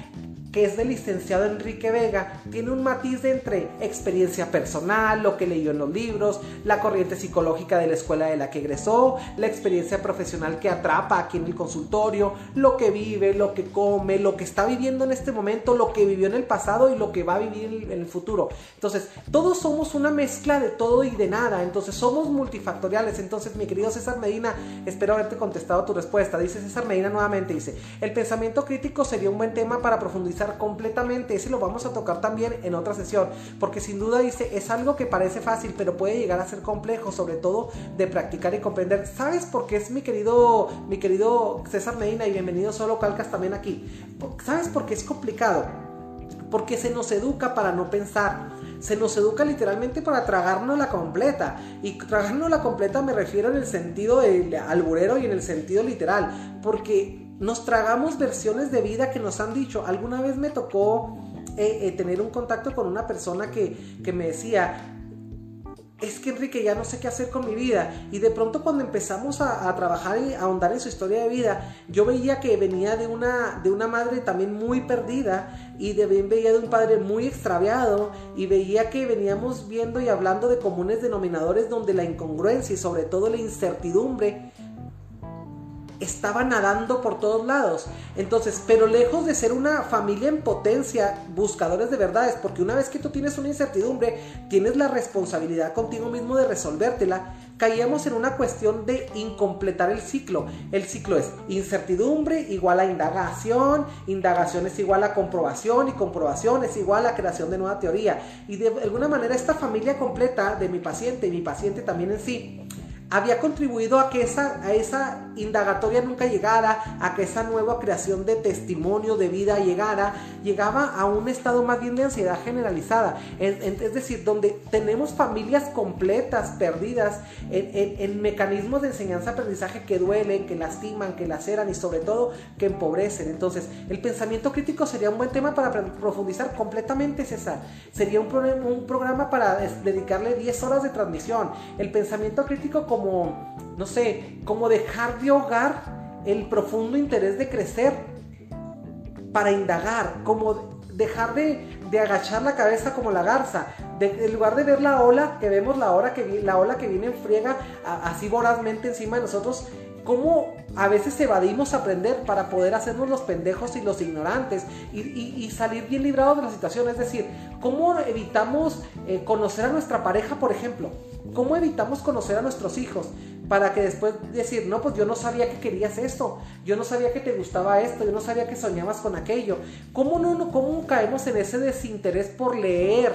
que es del licenciado Enrique Vega, tiene un matiz de entre experiencia personal, lo que leyó en los libros, la corriente psicológica de la escuela de la que egresó, la experiencia profesional que atrapa aquí en el consultorio, lo que vive, lo que come, lo que está viviendo en este momento, lo que vivió en el pasado y lo que va a vivir en el futuro. Entonces, todos somos una mezcla de todo y de nada, entonces somos multifactoriales. Entonces, mi querido César Medina, espero haberte contestado tu respuesta. Dice César Medina nuevamente, dice, el pensamiento crítico sería un buen tema para profundizar completamente. Ese lo vamos a tocar también en otra sesión, porque sin duda dice, es algo que parece fácil, pero puede llegar a ser complejo, sobre todo de practicar y comprender. ¿Sabes por qué es mi querido, mi querido César Medina y bienvenido solo Calcas también aquí? ¿Sabes por qué es complicado? Porque se nos educa para no pensar se nos educa literalmente para tragarnos la completa. Y tragarnos la completa me refiero en el sentido del alburero y en el sentido literal. Porque nos tragamos versiones de vida que nos han dicho. Alguna vez me tocó eh, eh, tener un contacto con una persona que, que me decía, es que Enrique ya no sé qué hacer con mi vida. Y de pronto cuando empezamos a, trabajar y a ahondar en su historia de vida, yo veía que venía de una, de una madre también muy perdida y de, veía de un padre muy extraviado y veía que veníamos viendo y hablando de comunes denominadores donde la incongruencia y sobre todo la incertidumbre estaba nadando por todos lados. Entonces, pero lejos de ser una familia en potencia, buscadores de verdades, porque una vez que tú tienes una incertidumbre, tienes la responsabilidad contigo mismo de resolvértela, caíamos en una cuestión de incompletar el ciclo. El ciclo es incertidumbre igual a indagación, indagación es igual a comprobación y comprobación es igual a creación de nueva teoría. Y de alguna manera esta familia completa de mi paciente y mi paciente también en sí, había contribuido a que esa, a esa indagatoria nunca llegara, a que esa nueva creación de testimonio de vida llegara, llegaba a un estado más bien de ansiedad generalizada. Es, decir, donde tenemos familias completas, perdidas en, mecanismos de enseñanza-aprendizaje que duelen, que lastiman, que laceran y sobre todo que empobrecen. Entonces, el pensamiento crítico sería un buen tema para profundizar completamente, César. Sería un, programa para dedicarle 10 horas de transmisión. El pensamiento crítico como, no sé, como dejar de ahogar el profundo interés de crecer para indagar, como dejar de, agachar la cabeza como la garza, en lugar de ver la ola, que vemos la, ola que, la ola que viene en friega así vorazmente encima de nosotros, cómo a veces evadimos aprender para poder hacernos los pendejos y los ignorantes y, salir bien librados de la situación. Es decir, cómo evitamos eh, conocer a nuestra pareja, por ejemplo. ¿Cómo evitamos conocer a nuestros hijos? Para que después decir, no, pues yo no sabía que querías esto, yo no sabía que te gustaba esto, yo no sabía que soñabas con aquello. ¿Cómo no, cómo caemos en ese desinterés por leer?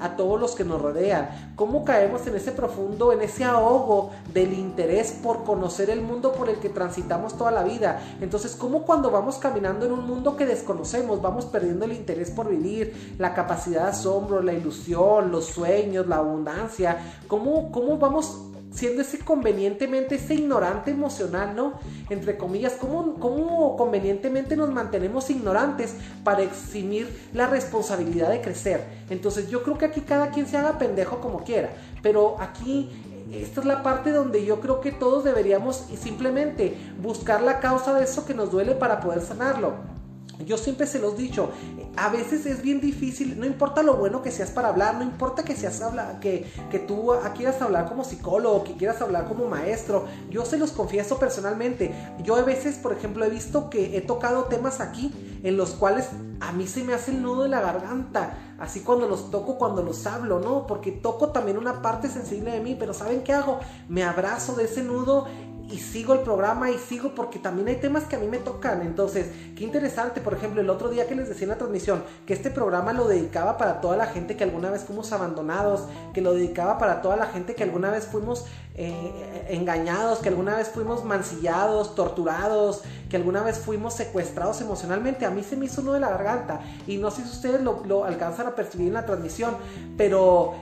a todos los que nos rodean. ¿Cómo caemos en ese profundo, en ese ahogo del interés por conocer el mundo por el que transitamos toda la vida? Entonces, ¿cómo cuando vamos caminando en un mundo que desconocemos, vamos perdiendo el interés por vivir, la capacidad de asombro, la ilusión, los sueños, la abundancia? ¿Cómo, cómo vamos siendo ese convenientemente, ese ignorante emocional, ¿no? Entre comillas, ¿cómo, ¿cómo, convenientemente nos mantenemos ignorantes para eximir la responsabilidad de crecer? Entonces yo creo que aquí cada quien se haga pendejo como quiera, pero aquí esta es la parte donde yo creo que todos deberíamos simplemente buscar la causa de eso que nos duele para poder sanarlo. Yo siempre se los he dicho, a veces es bien difícil, no importa lo bueno que seas para hablar, no importa que seas habla, que, que tú quieras hablar como psicólogo, que quieras hablar como maestro, yo se los confieso personalmente. Yo a veces, por ejemplo, he visto que he tocado temas aquí en los cuales a mí se me hace el nudo de la garganta, así cuando los toco, cuando los hablo, ¿no? Porque toco también una parte sensible de mí, pero ¿saben qué hago? Me abrazo de ese nudo y sigo el programa y sigo porque también hay temas que a mí me tocan. Entonces, qué interesante, por ejemplo, el otro día que les decía en la transmisión que este programa lo dedicaba para toda la gente que alguna vez fuimos abandonados, que lo dedicaba para toda la gente que alguna vez fuimos eh, engañados, que alguna vez fuimos mancillados, torturados, que alguna vez fuimos secuestrados emocionalmente. A mí se me hizo uno de la garganta y no sé si ustedes lo, lo alcanzan a percibir en la transmisión, pero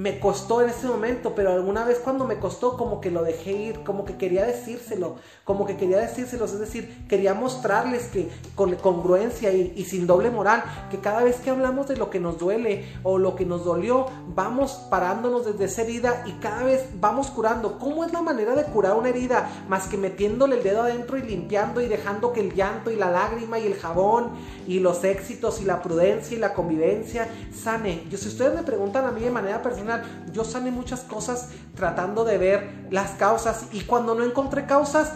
me costó en ese momento, pero alguna vez cuando me costó como que lo dejé ir, como que quería decírselo, como que quería decírselo, es decir, quería mostrarles que con congruencia y, sin doble moral, que cada vez que hablamos de lo que nos duele o lo que nos dolió, vamos parándonos desde esa herida y cada vez vamos curando. ¿Cómo es la manera de curar una herida? Más que metiéndole el dedo adentro y limpiando y dejando que el llanto y la lágrima y el jabón y los éxitos y la prudencia y la convivencia sane. Yo si ustedes me preguntan a mí de manera personal, yo sané muchas cosas tratando de ver las causas y cuando no encontré causas,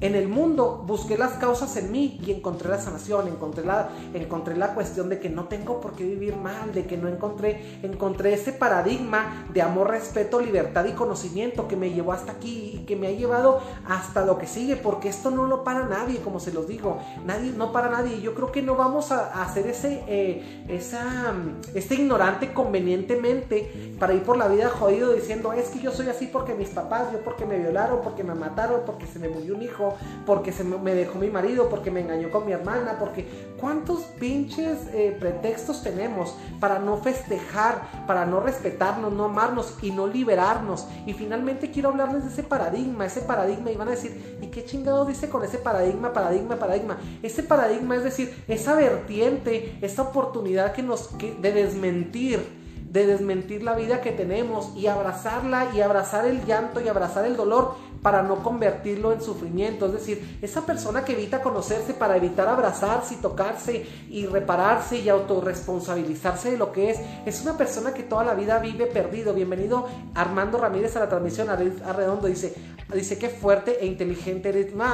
en el mundo busqué las causas en mí y encontré la sanación, encontré la, encontré la cuestión de que no tengo por qué vivir mal, de que no encontré, encontré ese paradigma de amor, respeto, libertad y conocimiento que me llevó hasta aquí y que me ha llevado hasta lo que sigue, porque esto no lo para nadie, como se los digo, nadie, no para nadie. Yo creo que no vamos a, hacer ese, eh, esa, este ignorante convenientemente para ir por la vida jodido diciendo es que yo soy así porque mis papás, yo porque me violaron, porque me mataron, porque se me murió un hijo porque se me dejó mi marido, porque me engañó con mi hermana, porque cuántos pinches eh, pretextos tenemos para no festejar, para no respetarnos, no amarnos y no liberarnos. Y finalmente quiero hablarles de ese paradigma, ese paradigma y van a decir, ¿y qué chingado dice con ese paradigma, paradigma, paradigma? Ese paradigma es decir, esa vertiente, esa oportunidad que nos de desmentir de desmentir la vida que tenemos y abrazarla y abrazar el llanto y abrazar el dolor para no convertirlo en sufrimiento. Es decir, esa persona que evita conocerse para evitar abrazarse y tocarse y repararse y autorresponsabilizarse de lo que es, es una persona que toda la vida vive perdido. Bienvenido Armando Ramírez a la transmisión a Redondo. Dice, dice que fuerte e inteligente eres. No,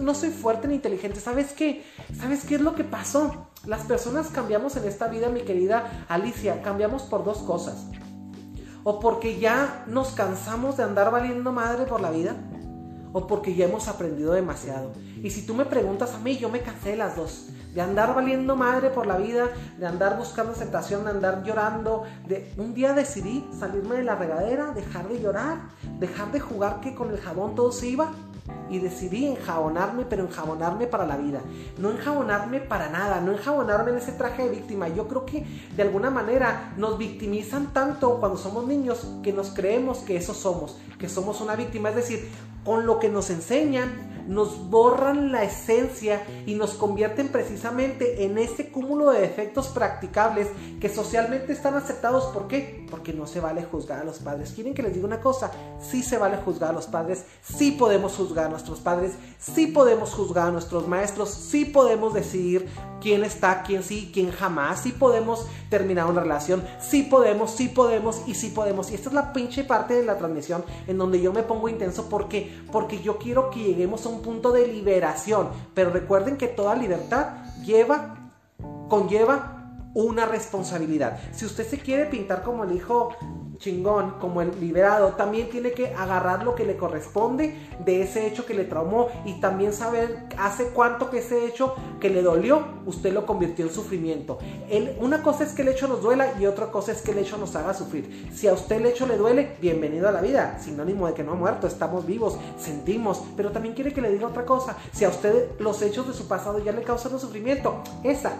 no soy fuerte ni inteligente. ¿Sabes qué? ¿Sabes qué es lo que pasó? Las personas cambiamos en esta vida, mi querida Alicia. Cambiamos por dos cosas o porque ya nos cansamos de andar valiendo madre por la vida, o porque ya hemos aprendido demasiado. Y si tú me preguntas a mí, yo me cansé de las dos. De andar valiendo madre por la vida, de andar buscando aceptación, de andar llorando. De... Un día decidí salirme de la regadera, dejar de llorar, dejar de jugar que con el jabón todo se iba y decidí enjabonarme, pero enjabonarme para la vida. No enjabonarme para nada, no enjabonarme en ese traje de víctima. Yo creo que de alguna manera nos victimizan tanto cuando somos niños que nos creemos que eso somos, que somos una víctima. Es decir, con lo que nos enseñan, nos borran la esencia y nos convierten precisamente en ese cúmulo de defectos practicables que socialmente están aceptados. ¿Por qué? Porque no se vale juzgar a los padres. ¿Quieren que les diga una cosa? Sí se vale juzgar a los padres, sí podemos juzgar a nuestros padres, sí podemos juzgar a nuestros maestros, sí podemos decidir quién está, quién sí, quién jamás, sí podemos terminar una relación, sí podemos, sí podemos y sí podemos. Y esta es la pinche parte de la transmisión en donde yo me pongo intenso porque porque yo quiero que lleguemos a un punto de liberación. Pero recuerden que toda libertad lleva, conlleva una responsabilidad. Si usted se quiere pintar como el hijo chingón, como el liberado, también tiene que agarrar lo que le corresponde de ese hecho que le traumó y también saber hace cuánto que ese hecho que le dolió, usted lo convirtió en sufrimiento. una cosa es que el hecho nos duela y otra cosa es que el hecho nos haga sufrir. Si a usted el hecho le duele, bienvenido a la vida, sinónimo de que no ha muerto, estamos vivos, sentimos, pero también quiere que le diga otra cosa. Si a usted los hechos de su pasado ya le causan sufrimiento, esa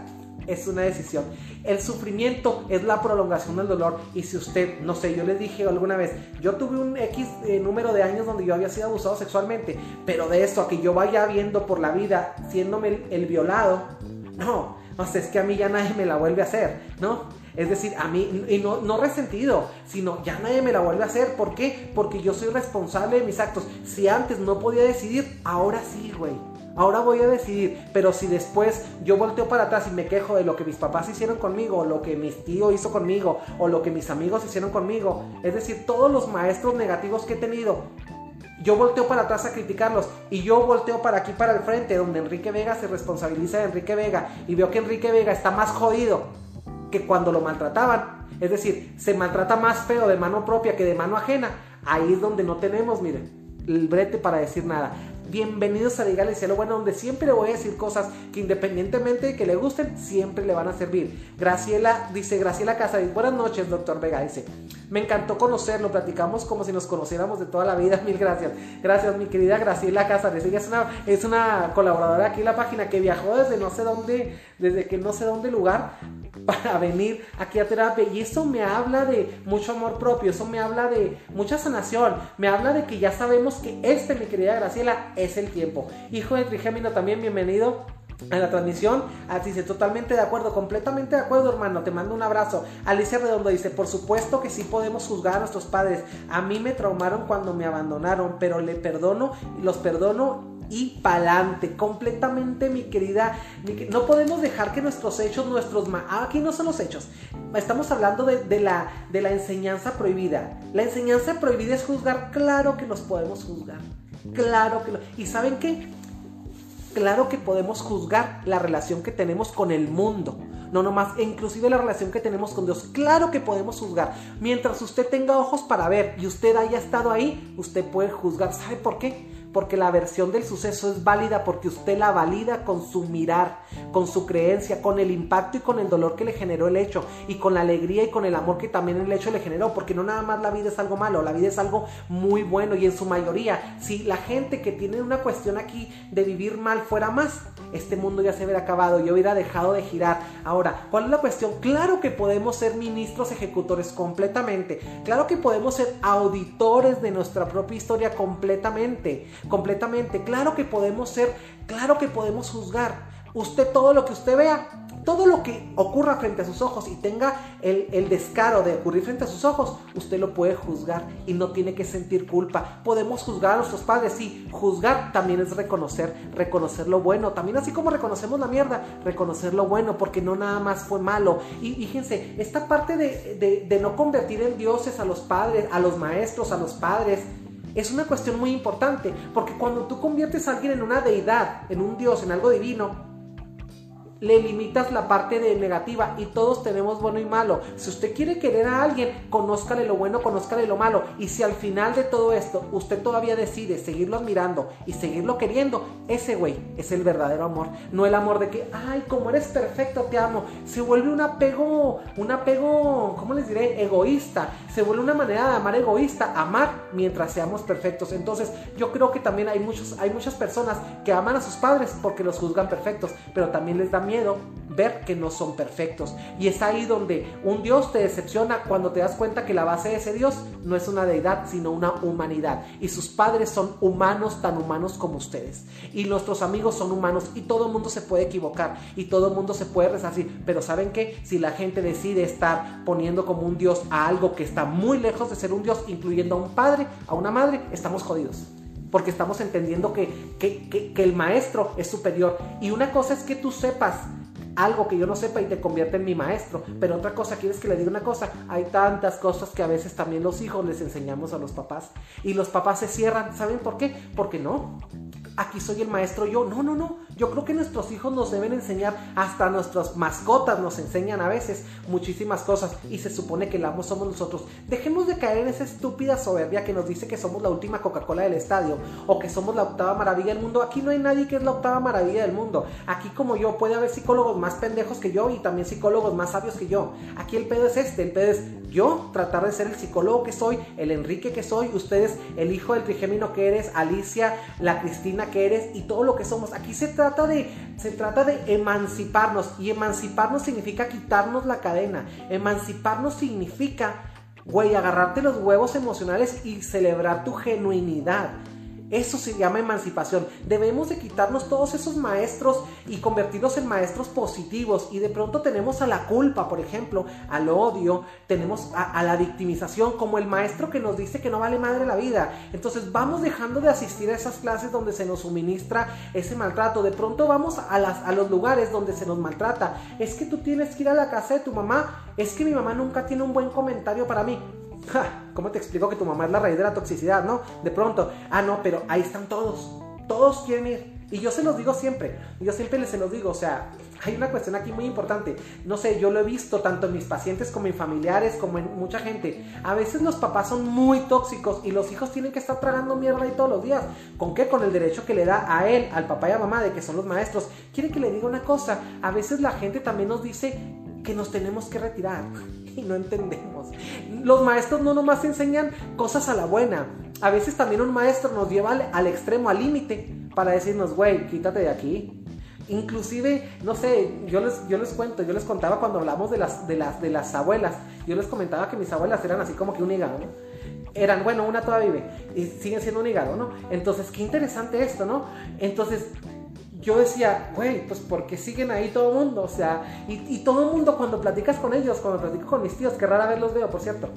es una decisión. El sufrimiento es la prolongación del dolor. Y si usted, no sé, yo le dije alguna vez, yo tuve un X eh, número de años donde yo había sido abusado sexualmente, pero de eso a que yo vaya viendo por la vida siéndome el, violado, no, no sé, es que a mí ya nadie me la vuelve a hacer, ¿no? Es decir, a mí, y no, no resentido, sino ya nadie me la vuelve a hacer. ¿Por qué? Porque yo soy responsable de mis actos. Si antes no podía decidir, ahora sí, güey. Ahora voy a decidir, pero si después yo volteo para atrás y me quejo de lo que mis papás hicieron conmigo, o lo que mis tíos hizo conmigo, o lo que mis amigos hicieron conmigo, es decir, todos los maestros negativos que he tenido, yo volteo para atrás a criticarlos y yo volteo para aquí, para el frente, donde Enrique Vega se responsabiliza de Enrique Vega y veo que Enrique Vega está más jodido que cuando lo maltrataban. Es decir, se maltrata más feo de mano propia que de mano ajena. Ahí es donde no tenemos, miren, el brete para decir nada. Bienvenidos a Dígale Cielo Bueno, donde siempre le voy a decir cosas que independientemente de que le gusten, siempre le van a servir. Graciela, dice Graciela Casa, buenas noches, doctor Vega, dice, me encantó conocerlo, platicamos como si nos conociéramos de toda la vida, mil gracias. Gracias, mi querida Graciela Casa, ella es una, es una colaboradora aquí en la página que viajó desde no sé dónde, desde que no sé dónde lugar, para venir aquí a terapia. Y eso me habla de mucho amor propio, eso me habla de mucha sanación, me habla de que ya sabemos que este, mi querida Graciela, es el tiempo. Hijo de Trigémino, también bienvenido a la transmisión. Así dice, totalmente de acuerdo, completamente de acuerdo, hermano. Te mando un abrazo. Alicia Redondo dice, por supuesto que sí podemos juzgar a nuestros padres. A mí me traumaron cuando me abandonaron, pero le perdono, los perdono y pa'lante, completamente mi querida, no podemos dejar que nuestros hechos, nuestros, ah, aquí no son los hechos, estamos hablando de, la, de la enseñanza prohibida, la enseñanza prohibida es juzgar, claro que los podemos juzgar, claro que lo, y saben qué, claro que podemos juzgar la relación que tenemos con el mundo, no nomás, inclusive la relación que tenemos con Dios. Claro que podemos juzgar. Mientras usted tenga ojos para ver y usted haya estado ahí, usted puede juzgar. ¿Sabe por qué? Porque la versión del suceso es válida porque usted la valida con su mirar, con su creencia, con el impacto y con el dolor que le generó el hecho y con la alegría y con el amor que también el hecho le generó, porque no nada más la vida es algo malo, la vida es algo muy bueno y en su mayoría, si la gente que tiene una cuestión aquí de vivir mal fuera más, este mundo ya se hubiera acabado, y hubiera dejado de girar. Ahora, ¿cuál es la cuestión? Claro que podemos ser ministros ejecutores completamente, claro que podemos ser auditores de nuestra propia historia completamente, completamente. Claro que podemos ser, claro que podemos juzgar. Usted todo lo que usted vea, todo lo que ocurra frente a sus ojos y tenga el, descaro de ocurrir frente a sus ojos, usted lo puede juzgar y no tiene que sentir culpa. Podemos juzgar a nuestros padres, sí, juzgar también es reconocer, reconocer lo bueno. También así como reconocemos la mierda, reconocer lo bueno, porque no nada más fue malo. Y fíjense, esta parte de, de no convertir en dioses a los padres, a los maestros, a los padres, es una cuestión muy importante, porque cuando tú conviertes a alguien en una deidad, en un dios, en algo divino, le limitas la parte de negativa y todos tenemos bueno y malo. Si usted quiere querer a alguien, conózcale lo bueno, conózcale lo malo. Y si al final de todo esto usted todavía decide seguirlo admirando y seguirlo queriendo, ese güey es el verdadero amor. No el amor de que, ay, como eres perfecto, te amo. Se vuelve un apego, un apego, ¿cómo les diré? Egoísta. Se vuelve una manera de amar egoísta, amar mientras seamos perfectos. Entonces, yo creo que también hay, muchos, hay muchas personas que aman a sus padres porque los juzgan perfectos, pero también les dan miedo ver que no son perfectos. Y es ahí donde un Dios te decepciona cuando te das cuenta que la base de ese Dios no es una deidad, sino una humanidad. Y sus padres son humanos, tan humanos como ustedes. Y nuestros amigos son humanos y todo el mundo se puede equivocar y todo el mundo se puede resarcir. Pero ¿saben qué? Si la gente decide estar poniendo como un Dios a algo que está muy lejos de ser un Dios, incluyendo a un padre, a una madre, estamos jodidos porque estamos entendiendo que, que, el maestro es superior. Y una cosa es que tú sepas algo que yo no sepa y te convierte en mi maestro. Pero otra cosa, ¿quieres que le diga una cosa? Hay tantas cosas que a veces también los hijos les enseñamos a los papás. Y los papás se cierran. ¿Saben por qué? Porque no. Aquí soy el maestro yo. No, no, no. Yo creo que nuestros hijos nos deben enseñar, hasta nuestras mascotas nos enseñan a veces muchísimas cosas y se supone que el amo somos nosotros. Dejemos de caer en esa estúpida soberbia que nos dice que somos la última Coca-Cola del estadio o que somos la octava maravilla del mundo. Aquí no hay nadie que es la octava maravilla del mundo. Aquí como yo puede haber psicólogos más pendejos que yo y también psicólogos más sabios que yo. Aquí el pedo es este, el pedo es yo tratar de ser el psicólogo que soy, el Enrique que soy, ustedes el hijo del trigémino que eres, Alicia, la Cristina que eres y todo lo que somos. Aquí se trata de se trata de emanciparnos y emanciparnos significa quitarnos la cadena. Emanciparnos significa agarrarte los huevos emocionales y celebrar tu genuinidad. Eso se llama emancipación. Debemos de quitarnos todos esos maestros y convertirlos en maestros positivos. Y de pronto tenemos a la culpa, por ejemplo, al odio, tenemos a, la victimización como el maestro que nos dice que no vale madre la vida. Entonces vamos dejando de asistir a esas clases donde se nos suministra ese maltrato. De pronto vamos a los lugares donde se nos maltrata. Es que tú tienes que ir a la casa de tu mamá. Es que mi mamá nunca tiene un buen comentario para mí. ¿Cómo te explico que tu mamá es la raíz de la toxicidad, no? De pronto, ah, no, pero ahí están todos. Todos quieren ir. Y yo se los digo siempre. Yo siempre les se los digo. O sea, hay una cuestión aquí muy importante. No sé, yo lo he visto tanto en mis pacientes como en familiares, como en mucha gente. A veces los papás son muy tóxicos y los hijos tienen que estar tragando mierda ahí todos los días. ¿Con qué? Con el derecho que le da a él, al papá y a mamá, de que son los maestros. Quiere que le diga una cosa. A veces la gente también nos dice que nos tenemos que retirar y no entendemos. Los maestros no nomás enseñan cosas a la buena, a veces también un maestro nos lleva al, extremo, al límite, para decirnos, güey, quítate de aquí. Inclusive, no sé, yo les, yo les cuento, yo les contaba cuando hablamos de las, de, las, de las abuelas, yo les comentaba que mis abuelas eran así como que un hígado. Eran, bueno, una todavía vive y siguen siendo un hígado, ¿no? Entonces, qué interesante esto, ¿no? Entonces, yo decía, güey, pues porque siguen ahí todo el mundo, o sea, y, todo el mundo cuando platicas con ellos, cuando platico con mis tíos, que rara vez los veo, por cierto,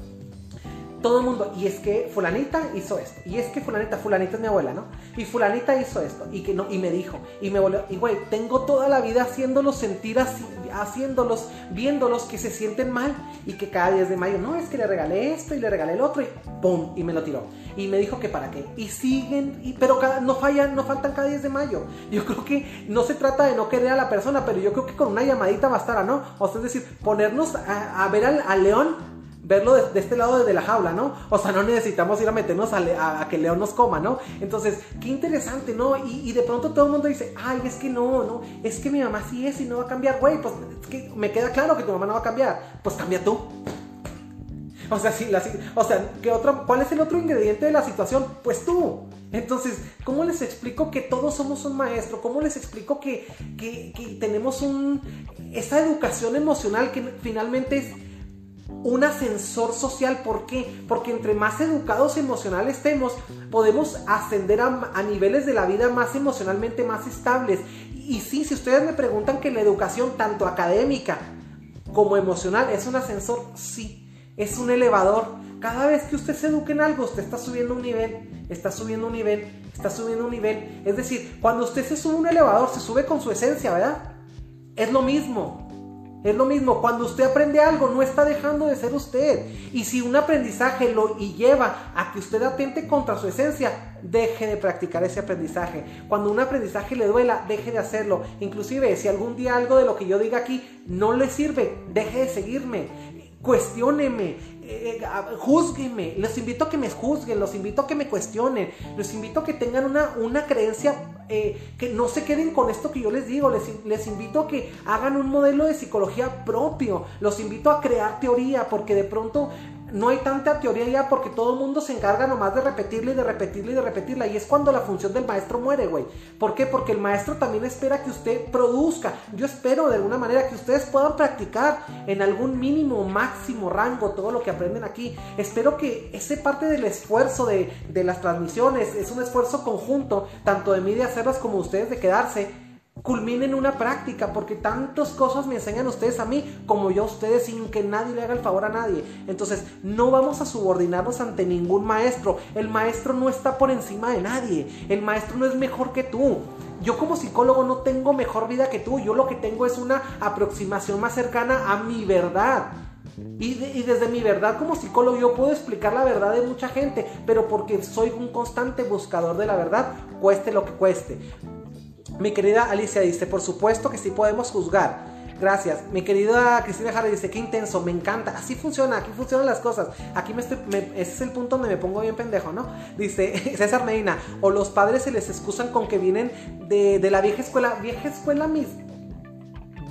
todo el mundo, y es que fulanita hizo esto, y es que fulanita, fulanita es mi abuela, ¿no? Y fulanita hizo esto, y que no, y me dijo, y me volvió, y güey, tengo toda la vida haciéndolos sentir así, haciéndolos, viéndolos que se sienten mal, y que cada 10 de mayo, no, es que le regalé esto y le regalé el otro, y ¡pum! Y me lo tiró. Y me dijo que para qué. Y siguen, y, pero cada, no fallan, no faltan cada 10 de mayo. Yo creo que no se trata de no querer a la persona, pero yo creo que con una llamadita bastará, ¿no? O sea, es decir, ponernos a, ver al león verlo de, este lado de la jaula, ¿no? O sea, no necesitamos ir a meternos a, que el león nos coma, ¿no? Entonces, qué interesante, ¿no? Y, de pronto todo el mundo dice, ay, es que no, no, es que mi mamá sí es y no va a cambiar, güey, pues es que me queda claro que tu mamá no va a cambiar, pues cambia tú. O sea, sí, la, o sea, ¿qué otro, ¿cuál es el otro ingrediente de la situación? Pues tú. Entonces, ¿cómo les explico que todos somos un maestro? ¿Cómo les explico que, que, que tenemos un, esa educación emocional que finalmente es un ascensor social. ¿Por qué? Porque entre más educados emocionales estemos, podemos ascender a, niveles de la vida más emocionalmente más estables. Y sí, si ustedes me preguntan que la educación, tanto académica como emocional, es un ascensor, sí, es un elevador. Cada vez que usted se eduque en algo, usted está subiendo un nivel, está subiendo un nivel, está subiendo un nivel. Es decir, cuando usted se sube un elevador, se sube con su esencia, ¿verdad? Es lo mismo. Es lo mismo, cuando usted aprende algo, no está dejando de ser usted. Y si un aprendizaje lo y lleva a que usted atente contra su esencia, deje de practicar ese aprendizaje. Cuando un aprendizaje le duela, deje de hacerlo. Inclusive, si algún día algo de lo que yo diga aquí no le sirve, deje de seguirme. Cuestióneme, eh, juzguenme, los invito a que me juzguen, los invito a que me cuestionen, los invito a que tengan una, una creencia, eh, que no se queden con esto que yo les digo, les, les invito a que hagan un modelo de psicología propio, los invito a crear teoría, porque de pronto no hay tanta teoría ya porque todo el mundo se encarga nomás de repetirla y de repetirla y de repetirla. Y es cuando la función del maestro muere, güey. ¿Por qué? Porque el maestro también espera que usted produzca. Yo espero de alguna manera que ustedes puedan practicar en algún mínimo, máximo rango todo lo que aprenden aquí. Espero que ese parte del esfuerzo de, de las transmisiones es un esfuerzo conjunto, tanto de mí de hacerlas como ustedes de quedarse culminen una práctica, porque tantas cosas me enseñan ustedes a mí como yo a ustedes sin que nadie le haga el favor a nadie. Entonces, no vamos a subordinarnos ante ningún maestro. El maestro no está por encima de nadie. El maestro no es mejor que tú. Yo como psicólogo no tengo mejor vida que tú. Yo lo que tengo es una aproximación más cercana a mi verdad. Y, y, desde mi verdad como psicólogo yo puedo explicar la verdad de mucha gente, pero porque soy un constante buscador de la verdad, cueste lo que cueste. Mi querida Alicia dice, por supuesto que sí podemos juzgar. Gracias. Mi querida Cristina Jara dice, qué intenso, me encanta. Así funciona, aquí funcionan las cosas. Aquí me estoy, ese es el punto donde me pongo bien pendejo, ¿no? Dice César Medina, o los padres se les excusan con que vienen de, de la vieja escuela. Vieja escuela, mis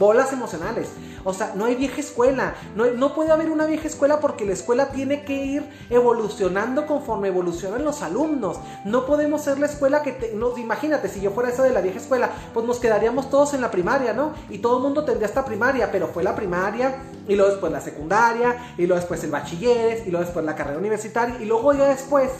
bolas emocionales. O sea, no hay vieja escuela. No, no, puede haber una vieja escuela porque la escuela tiene que ir evolucionando conforme evolucionan los alumnos. No podemos ser la escuela que... Te, imagínate, si yo fuera esa de la vieja escuela, pues nos quedaríamos todos en la primaria, ¿no? Y todo el mundo tendría esta primaria, pero fue la primaria, y luego después la secundaria, y luego después el bachilleres, y luego después la carrera universitaria, y luego ya después...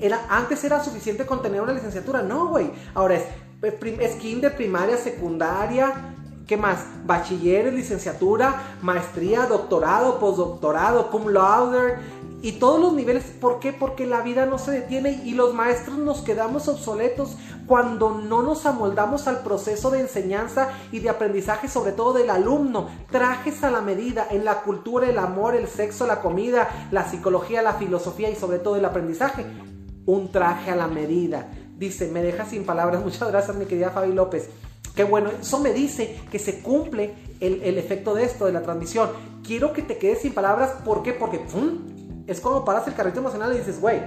Era, antes era suficiente con tener una licenciatura, no, güey. Ahora es, es kinder, primaria, secundaria, ¿Qué más? Bachilleres, licenciatura, maestría, doctorado, postdoctorado, cum laude y todos los niveles. ¿Por qué? Porque la vida no se detiene y los maestros nos quedamos obsoletos cuando no nos amoldamos al proceso de enseñanza y de aprendizaje, sobre todo del alumno. Trajes a la medida en la cultura, el amor, el sexo, la comida, la psicología, la filosofía y sobre todo el aprendizaje. Un traje a la medida. Dice, me deja sin palabras. Muchas gracias, mi querida Fabi López. Qué bueno, eso me dice que se cumple el, efecto de esto, de la transmisión. Quiero que te quedes sin palabras. ¿Por qué? Porque es como paras el carrito emocional y dices, güey,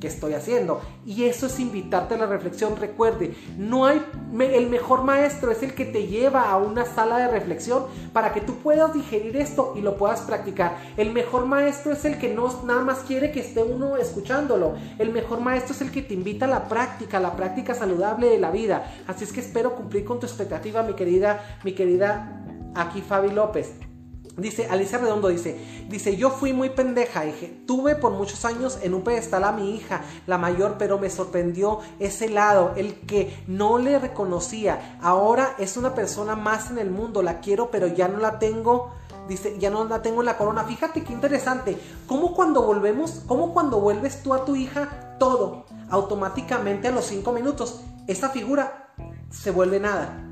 ¿Qué estoy haciendo? Y eso es invitarte a la reflexión. Recuerde, no hay el mejor maestro es el que te lleva a una sala de reflexión para que tú puedas digerir esto y lo puedas practicar. El mejor maestro es el que no nada más quiere que esté uno escuchándolo. El mejor maestro es el que te invita a la práctica, la práctica saludable de la vida. Así es que espero cumplir con tu expectativa, mi querida, mi querida aquí Fabi López. Dice, Alicia Redondo dice, dice, yo fui muy pendeja, dije, tuve por muchos años en un pedestal a mi hija, la mayor, pero me sorprendió ese lado, el que no le reconocía. Ahora es una persona más en el mundo, la quiero, pero ya no la tengo. Dice, ya no la tengo en la corona. Fíjate qué interesante. ¿Cómo cuando volvemos, cómo cuando vuelves tú a tu hija, todo, automáticamente a los cinco minutos, esa figura se vuelve nada?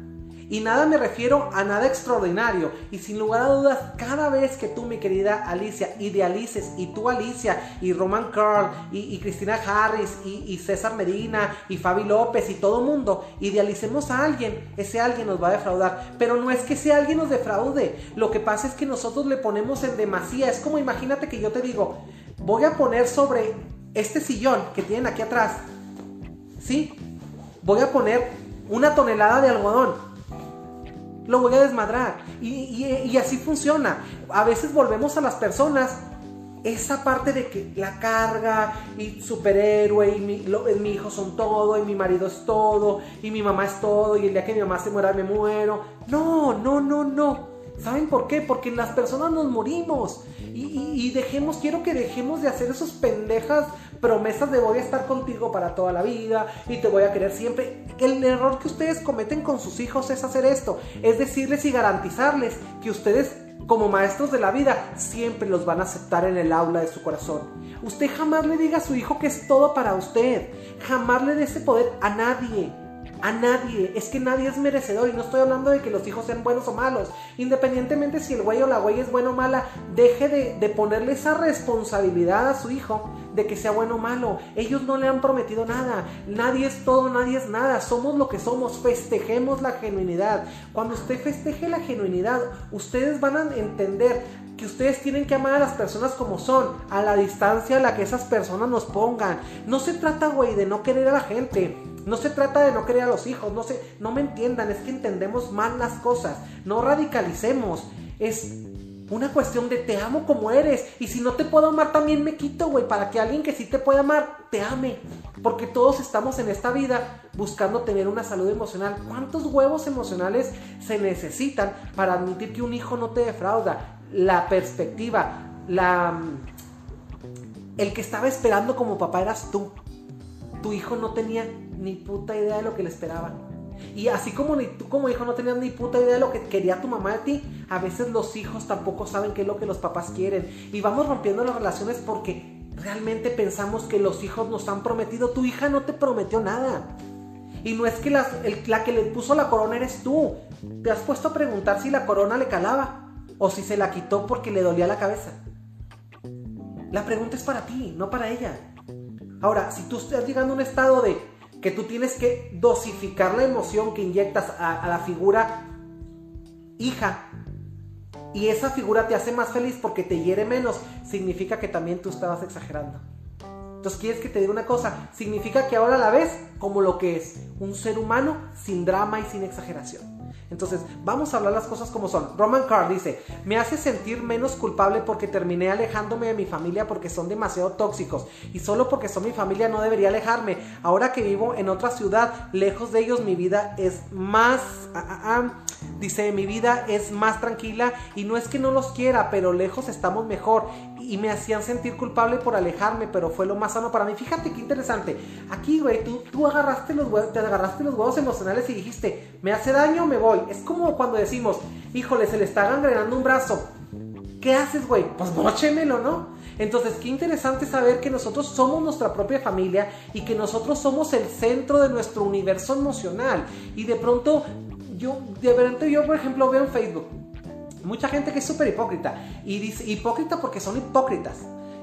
Y nada me refiero a nada extraordinario. Y sin lugar a dudas, cada vez que tú, mi querida Alicia, idealices, y tú Alicia, y Roman Carl, y, Cristina Harris, y, César Medina, y Fabi López, y todo mundo, idealicemos a alguien, ese alguien nos va a defraudar. Pero no es que ese alguien nos defraude. Lo que pasa es que nosotros le ponemos en demasía. Es como imagínate que yo te digo, voy a poner sobre este sillón que tienen aquí atrás, ¿sí? Voy a poner una tonelada de algodón lo voy a desmadrar. Y, así funciona. A veces volvemos a las personas esa parte de que la carga y superhéroe y mi, mi, hijo son todo y mi marido es todo y mi mamá es todo y el día que mi mamá se muera me muero. No, no, no, no. ¿Saben por qué? Porque las personas nos morimos. Y, dejemos, quiero que dejemos de hacer esos pendejas promesas de voy a estar contigo para toda la vida y te voy a querer siempre. El error que ustedes cometen con sus hijos es hacer esto, es decirles y garantizarles que ustedes como maestros de la vida siempre los van a aceptar en el aula de su corazón. Usted jamás le diga a su hijo que es todo para usted, jamás le dé ese poder a nadie a nadie. Es que nadie es merecedor y no estoy hablando de que los hijos sean buenos o malos. Independientemente si el güey o la güey es bueno o mala, deje de, de, ponerle esa responsabilidad a su hijo de que sea bueno o malo. Ellos no le han prometido nada. Nadie es todo, nadie es nada. Somos lo que somos. Festejemos la genuinidad. Cuando usted festeje la genuinidad, ustedes van a entender que ustedes tienen que amar a las personas como son, a la distancia a la que esas personas nos pongan. No se trata, güey, de no querer a la gente. No se trata de no querer a los hijos, no, se, no me entiendan, es que entendemos mal las cosas, no radicalicemos, es una cuestión de te amo como eres y si no te puedo amar también me quito, güey, para que alguien que sí te pueda amar te ame, porque todos estamos en esta vida buscando tener una salud emocional. ¿Cuántos huevos emocionales se necesitan para admitir que un hijo no te defrauda? La perspectiva, la el que estaba esperando como papá eras tú. Tu hijo no tenía ni puta idea de lo que le esperaba. Y así como ni tú como hijo no tenías ni puta idea de lo que quería tu mamá de ti, a veces los hijos tampoco saben qué es lo que los papás quieren. Y vamos rompiendo las relaciones porque realmente pensamos que los hijos nos han prometido. Tu hija no te prometió nada. Y no es que la, la que le puso la corona eres tú. ¿Te has puesto a preguntar si la corona le calaba? O si se la quitó porque le dolía la cabeza. La pregunta es para ti, no para ella. Ahora, si tú estás llegando a un estado de que tú tienes que dosificar la emoción que inyectas a, la figura hija y esa figura te hace más feliz porque te hiere menos, significa que también tú estabas exagerando. Entonces, ¿quieres que te diga una cosa? Significa que ahora la ves como lo que es, un ser humano sin drama y sin exageración. Entonces, vamos a hablar las cosas como son. Roman Carr dice, me hace sentir menos culpable porque terminé alejándome de mi familia porque son demasiado tóxicos y solo porque son mi familia no debería alejarme. Ahora que vivo en otra ciudad, lejos de ellos, mi vida es más... Ah, ah, ah, dice, mi vida es más tranquila y no es que no los quiera, pero lejos estamos mejor y me hacían sentir culpable por alejarme, pero fue lo más sano para mí. Fíjate qué interesante. Aquí, güey, tú, tú agarraste los huevos, te agarraste los huevos emocionales y dijiste, me hace daño, me voy. Es como cuando decimos, híjole, se le está gangrenando un brazo. ¿Qué haces, güey? Pues mochémelo, ¿no? Entonces, qué interesante saber que nosotros somos nuestra propia familia y que nosotros somos el centro de nuestro universo emocional. Y de pronto, yo, de repente yo, por ejemplo, veo en Facebook mucha gente que es súper hipócrita. Y dice, hipócrita porque son hipócritas.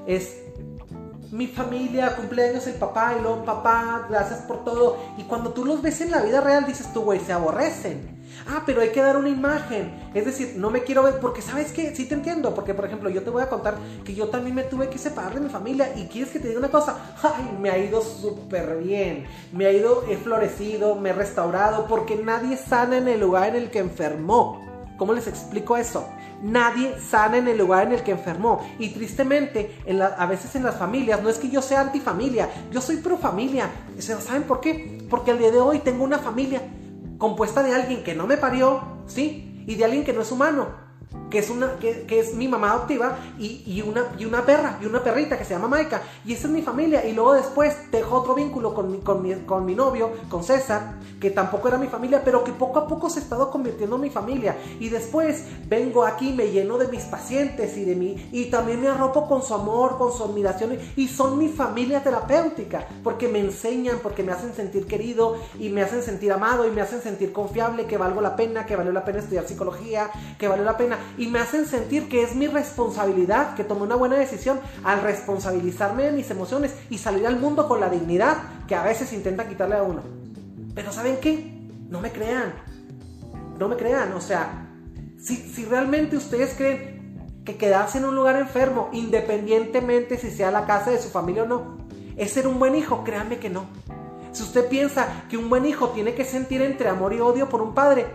Es mi familia, cumpleaños el papá y luego papá, gracias por todo. Y cuando tú los ves en la vida real, dices tú, güey, se aborrecen. Ah, pero hay que dar una imagen. Es decir, no me quiero ver, porque sabes que, sí te entiendo, porque por ejemplo, yo te voy a contar que yo también me tuve que separar de mi familia y quieres que te diga una cosa, ay, me ha ido súper bien, me ha ido, he florecido, me he restaurado, porque nadie sana en el lugar en el que enfermó. ¿Cómo les explico eso? Nadie sana en el lugar en el que enfermó. Y tristemente, a veces en las familias, no es que yo sea antifamilia, yo soy pro familia. ¿Saben por qué? Porque al día de hoy tengo una familia compuesta de alguien que no me parió, ¿sí? Y de alguien que no es humano que es, una, que, es mi mamá adoptiva, y, una, y una perra, y una perrita que se llama Maika. Y esa es mi familia. Y luego después dejo otro vínculo con mi, con, mi, con mi novio, con César, que tampoco era mi familia, pero que poco a poco se ha estado convirtiendo en mi familia. Y después vengo aquí, me lleno de mis pacientes y de mí, y también me arropo con su amor, con su admiración, y son mi familia terapéutica, porque me enseñan, porque me hacen sentir querido, y me hacen sentir amado, y me hacen sentir confiable, que valgo la pena, que valió la pena estudiar psicología, que valió la pena y me hacen sentir que es mi responsabilidad, que tomé una buena decisión al responsabilizarme de mis emociones y salir al mundo con la dignidad que a veces intenta quitarle a uno. Pero ¿saben qué? No me crean. No me crean. O sea, si, si realmente ustedes creen que quedarse en un lugar enfermo, independientemente si sea la casa de su familia o no, es ser un buen hijo, créanme que no. Si usted piensa que un buen hijo tiene que sentir entre amor y odio por un padre,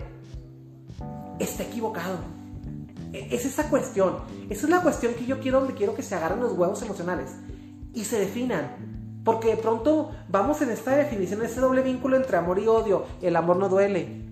está equivocado. E, es esa cuestión. Esa es la cuestión que yo quiero, donde quiero que se agarren los huevos emocionales y se definan. Porque de pronto vamos en esta definición, ese doble vínculo entre amor y odio. El amor no duele,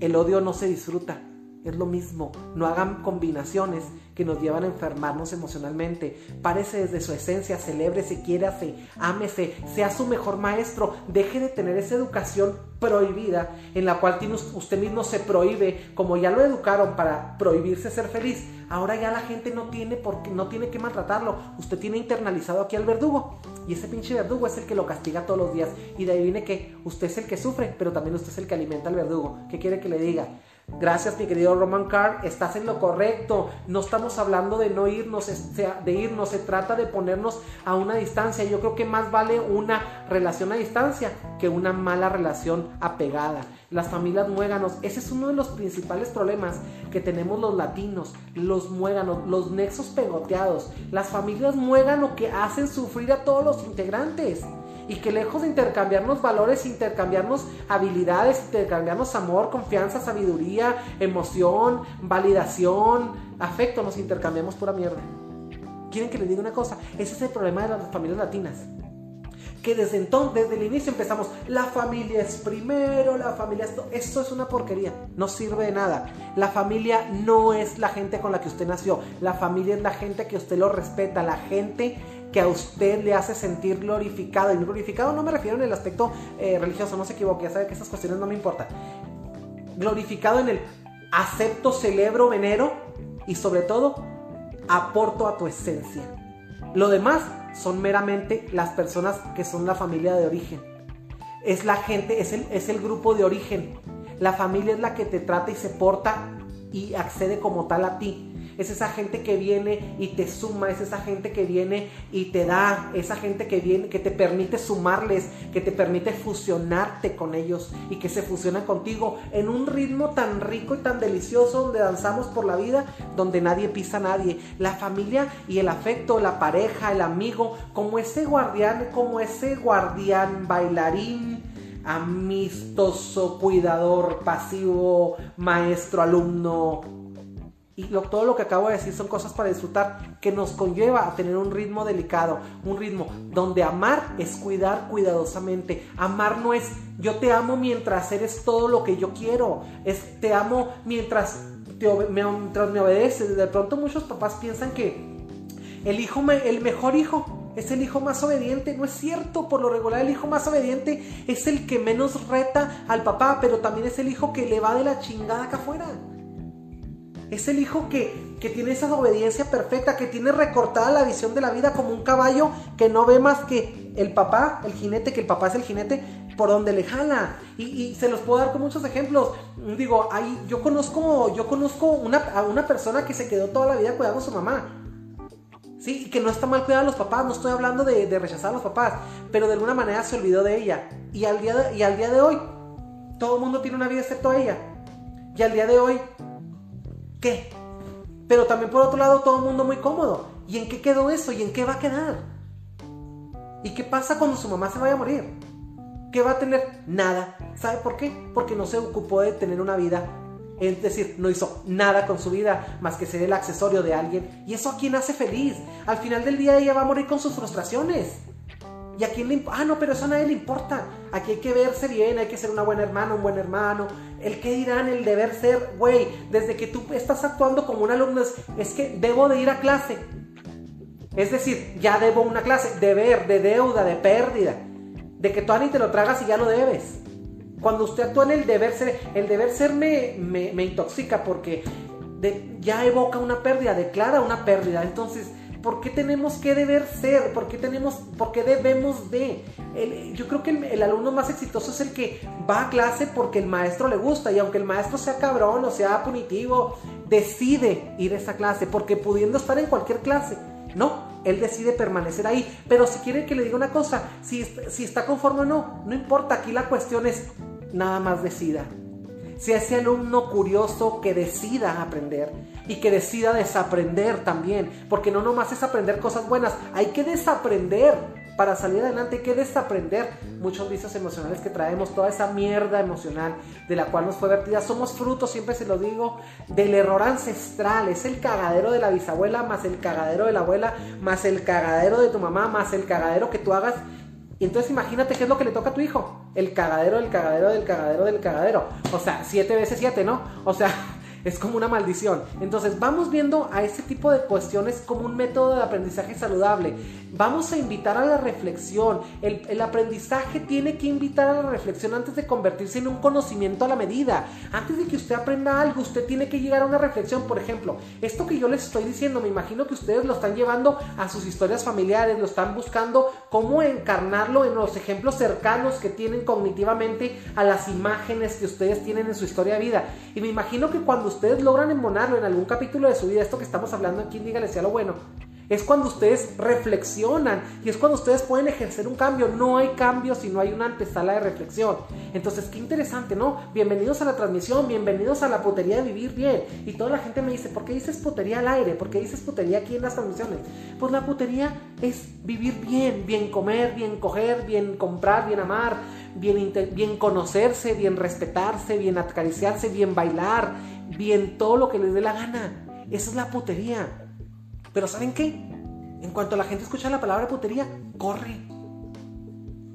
el odio no se disfruta. Es lo mismo, no hagan combinaciones que nos llevan a enfermarnos emocionalmente. Parece desde su esencia, celébrese, quiérase, ámese, sea su mejor maestro. Deje de tener esa educación prohibida en la cual usted mismo se prohíbe, como ya lo educaron para prohibirse ser feliz. Ahora ya la gente no tiene, por no tiene que maltratarlo. Usted tiene internalizado aquí al verdugo. Y ese pinche verdugo es el que lo castiga todos los días. Y de ahí viene que usted es el que sufre, pero también usted es el que alimenta al verdugo. ¿Qué quiere que le diga? Gracias, mi querido Roman Carr, estás en lo correcto. No estamos hablando de no irnos, de irnos, se trata de ponernos a una distancia. Yo creo que más vale una relación a distancia que una mala relación apegada. Las familias muéganos, ese es uno de los principales problemas que tenemos los latinos, los muéganos, los nexos pegoteados. Las familias muégano que hacen sufrir a todos los integrantes y que lejos de intercambiarnos valores, intercambiarnos habilidades, intercambiarnos amor, confianza, sabiduría, emoción, validación, afecto, nos intercambiamos pura mierda. ¿Quieren que les diga una cosa? Ese es el problema de las familias latinas. Que desde entonces, desde el inicio empezamos, la familia es primero, la familia esto, esto es una porquería, no sirve de nada. La familia no es la gente con la que usted nació, la familia es la gente que usted lo respeta, la gente que a usted le hace sentir glorificado. Y glorificado no me refiero en el aspecto eh, religioso, no se equivoque, ya sabe que esas cuestiones no me importan. Glorificado en el acepto, celebro, venero y sobre todo aporto a tu esencia. Lo demás son meramente las personas que son la familia de origen. Es la gente, es el, es el grupo de origen. La familia es la que te trata y se porta y accede como tal a ti es esa gente que viene y te suma, es esa gente que viene y te da, esa gente que viene, que te permite sumarles, que te permite fusionarte con ellos y que se fusiona contigo en un ritmo tan rico y tan delicioso donde danzamos por la vida, donde nadie pisa a nadie. La familia y el afecto, la pareja, el amigo, como ese guardián, como ese guardián bailarín amistoso, cuidador, pasivo, maestro, alumno. Y todo lo que acabo de decir son cosas para disfrutar que nos conlleva a tener un ritmo delicado, un ritmo donde amar es cuidar cuidadosamente. Amar no es yo te amo mientras eres todo lo que yo quiero, es te amo mientras, me, mientras me obedeces. De pronto muchos papás piensan que el hijo, el mejor hijo es el hijo más obediente. No es cierto, por lo regular el hijo más obediente es el que menos reta al papá, pero también es el hijo que le va de la chingada acá afuera. Es el hijo que, que tiene esa obediencia perfecta, que tiene recortada la visión de la vida como un caballo que no ve más que el papá, el jinete, que el papá es el jinete, por donde le jala. Y, se los puedo dar con muchos ejemplos. Digo, ahí, yo conozco, yo conozco una, a una persona que se quedó toda la vida cuidando a su mamá Sí, que no está mal cuidar a los papás, no estoy hablando de, rechazar a los papás, pero de alguna manera se olvidó de ella. Y al, día de, y al día de hoy, todo el mundo tiene una vida excepto ella. Y al día de hoy, ¿qué? Pero también por otro lado, todo el mundo muy cómodo. ¿Y en qué quedó eso? ¿Y en qué va a quedar? ¿Y qué pasa cuando su mamá se vaya a morir? ¿Qué va a tener? Nada. ¿Sabe por qué? Porque no se ocupó de tener una vida es decir, no hizo nada con su vida más que ser el accesorio de alguien. ¿Y eso a quién hace feliz? Al final del día ella va a morir con sus frustraciones. ¿Y a quién le importa? Ah, no, pero eso a nadie le importa. Aquí hay que verse bien, hay que ser una buena hermana, un buen hermano. El que dirán, el deber ser, güey, desde que tú estás actuando como un alumno es, que debo de ir a clase. Es decir, ya debo una clase, deber, de deuda, de pérdida. De que tú ni te lo tragas y ya lo debes. Cuando usted actúa en el deber ser, el deber ser me, me, intoxica porque ya evoca una pérdida, declara una pérdida. Entonces, ¿por qué tenemos que deber ser? ¿Por qué, tenemos, por qué debemos de? yo creo que el, alumno más exitoso es el que va a clase porque el maestro le gusta y aunque el maestro sea cabrón o sea punitivo, decide ir a esa clase porque pudiendo estar en cualquier clase, no, él decide permanecer ahí. Pero si quiere que le diga una cosa, si, si está conforme o no, no importa, aquí la cuestión es nada más decida. Sea ese alumno curioso que decida aprender y que decida desaprender también, porque no nomás es aprender cosas buenas, hay que desaprender para salir adelante, hay que desaprender muchos vicios emocionales que traemos, toda esa mierda emocional de la cual nos fue vertida. Somos frutos, siempre se lo digo, del error ancestral, es el cagadero de la bisabuela, más el cagadero de la abuela, más el cagadero de tu mamá, más el cagadero que tú hagas y entonces imagínate qué es lo que le toca a tu hijo. El cagadero, el cagadero, del cagadero, del cagadero. O sea, siete veces siete, ¿no? O sea, es como una maldición. Entonces vamos viendo a ese tipo de cuestiones como un método de aprendizaje saludable. Vamos a invitar a la reflexión. El, aprendizaje tiene que invitar a la reflexión antes de convertirse en un conocimiento a la medida. Antes de que usted aprenda algo, usted tiene que llegar a una reflexión. Por ejemplo, esto que yo les estoy diciendo, me imagino que ustedes lo están llevando a sus historias familiares, lo están buscando cómo encarnarlo en los ejemplos cercanos que tienen cognitivamente a las imágenes que ustedes tienen en su historia de vida. Y me imagino que cuando ustedes logran embonarlo en algún capítulo de su vida, esto que estamos hablando aquí, dígale sea lo bueno, es cuando ustedes reflexionan y es cuando ustedes pueden ejercer un cambio. No hay cambio si no hay una antesala de reflexión. Entonces, qué interesante, ¿no? Bienvenidos a la transmisión, bienvenidos a la putería de vivir bien. Y toda la gente me dice, ¿por qué dices putería al aire? ¿Por qué dices putería aquí en las transmisiones? Pues la putería es vivir bien, bien comer, bien coger, bien comprar, bien amar, bien, bien conocerse, bien respetarse, bien acariciarse, bien bailar, bien todo lo que les dé la gana. Esa es la putería. Pero ¿saben qué? En cuanto la gente escucha la palabra putería, corre.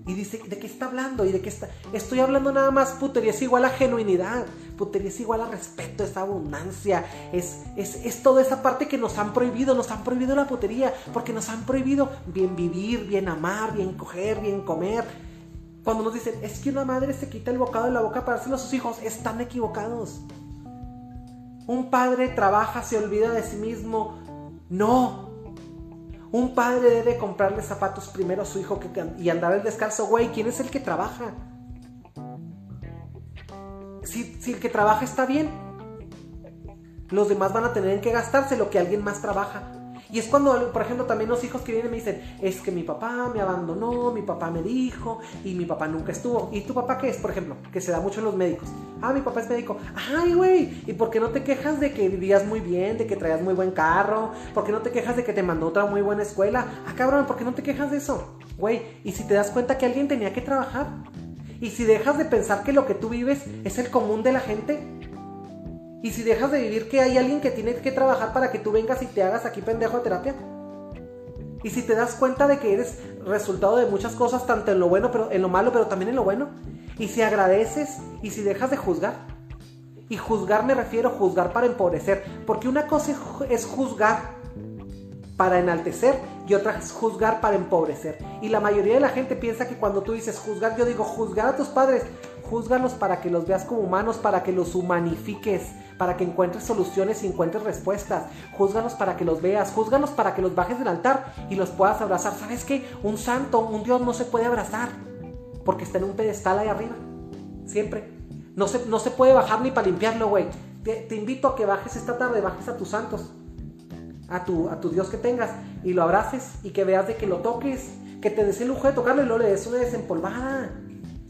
Y dice, ¿de qué está hablando? ¿Y de qué está? Estoy hablando nada más, putería es igual a genuinidad, putería es igual a respeto, es abundancia, es, es, es toda esa parte que nos han prohibido, nos han prohibido la putería, porque nos han prohibido bien vivir, bien amar, bien coger, bien comer. Cuando nos dicen, es que una madre se quita el bocado de la boca para dárselo a sus hijos, están equivocados. Un padre trabaja, se olvida de sí mismo, no. Un padre debe comprarle zapatos primero a su hijo y andar el descalzo. Güey, ¿quién es el que trabaja? Si, si el que trabaja está bien, Los demás van a tener que gastarse lo que alguien más trabaja. Y es cuando, por ejemplo, también los hijos que vienen me dicen, es que mi papá me abandonó, mi papá me dijo y mi papá nunca estuvo. ¿Y tu papá qué es, por ejemplo? Que se da mucho en los médicos. Ah, mi papá es médico. Ay, güey, ¿y por qué no te quejas de que vivías muy bien, de que traías muy buen carro? ¿Por qué no te quejas de que te mandó otra muy buena escuela? Ah, cabrón, ¿por qué no te quejas de eso? Güey, ¿y si te das cuenta que alguien tenía que trabajar? ¿Y si dejas de pensar que lo que tú vives es el común de la gente? Y si dejas de vivir que hay alguien que tiene que trabajar para que tú vengas y te hagas aquí pendejo de terapia. Y si te das cuenta de que eres resultado de muchas cosas, tanto en lo bueno, pero en lo malo, pero también en lo bueno. Y si agradeces y si dejas de juzgar. Y juzgar me refiero a juzgar para empobrecer. Porque una cosa es juzgar para enaltecer y otra es juzgar para empobrecer. Y la mayoría de la gente piensa que cuando tú dices juzgar, yo digo juzgar a tus padres. Júzgalos para que los veas como humanos, para que los humanifiques, para que encuentres soluciones y encuentres respuestas. Júzgalos para que los veas, júzgalos para que los bajes del altar y los puedas abrazar. ¿Sabes qué? Un santo, un Dios no se puede abrazar porque está en un pedestal ahí arriba. Siempre. No se, no se puede bajar ni para limpiarlo, güey. Te, invito a que bajes esta tarde, bajes a tus santos, a tu, a tu Dios que tengas y lo abraces y que veas de que lo toques, que te des el lujo de tocarlo y luego le des una desempolvada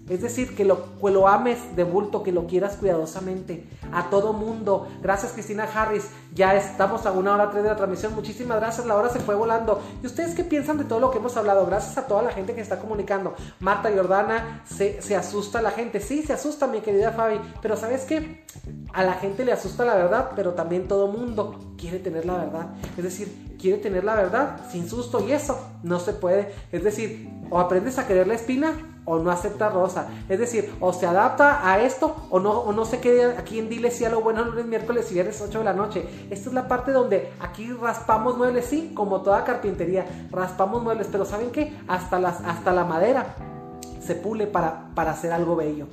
es decir, que lo, lo ames de bulto, que lo quieras cuidadosamente a todo mundo. Gracias Cristina Harris. Ya estamos a una hora tres de la transmisión. Muchísimas gracias. La hora se fue volando. ¿Y ustedes qué piensan de todo lo que hemos hablado? Gracias a toda la gente que está comunicando. Marta Jordana, se, se asusta la gente. Sí, se asusta mi querida Fabi. Pero ¿sabes qué? A la gente le asusta la verdad, pero también todo mundo quiere tener la verdad. Es decir, quiere tener la verdad sin susto y eso no se puede. Es decir, o aprendes a querer la espina o no acepta rosa. Es decir, o se adapta a esto o no, o no se queda aquí en dile sí a lo bueno lunes, miércoles y viernes 8 de la noche. Esta es la parte donde aquí raspamos muebles, sí, como toda carpintería, raspamos muebles, pero ¿saben qué? Hasta, las, hasta la madera se pule para, para hacer algo bello.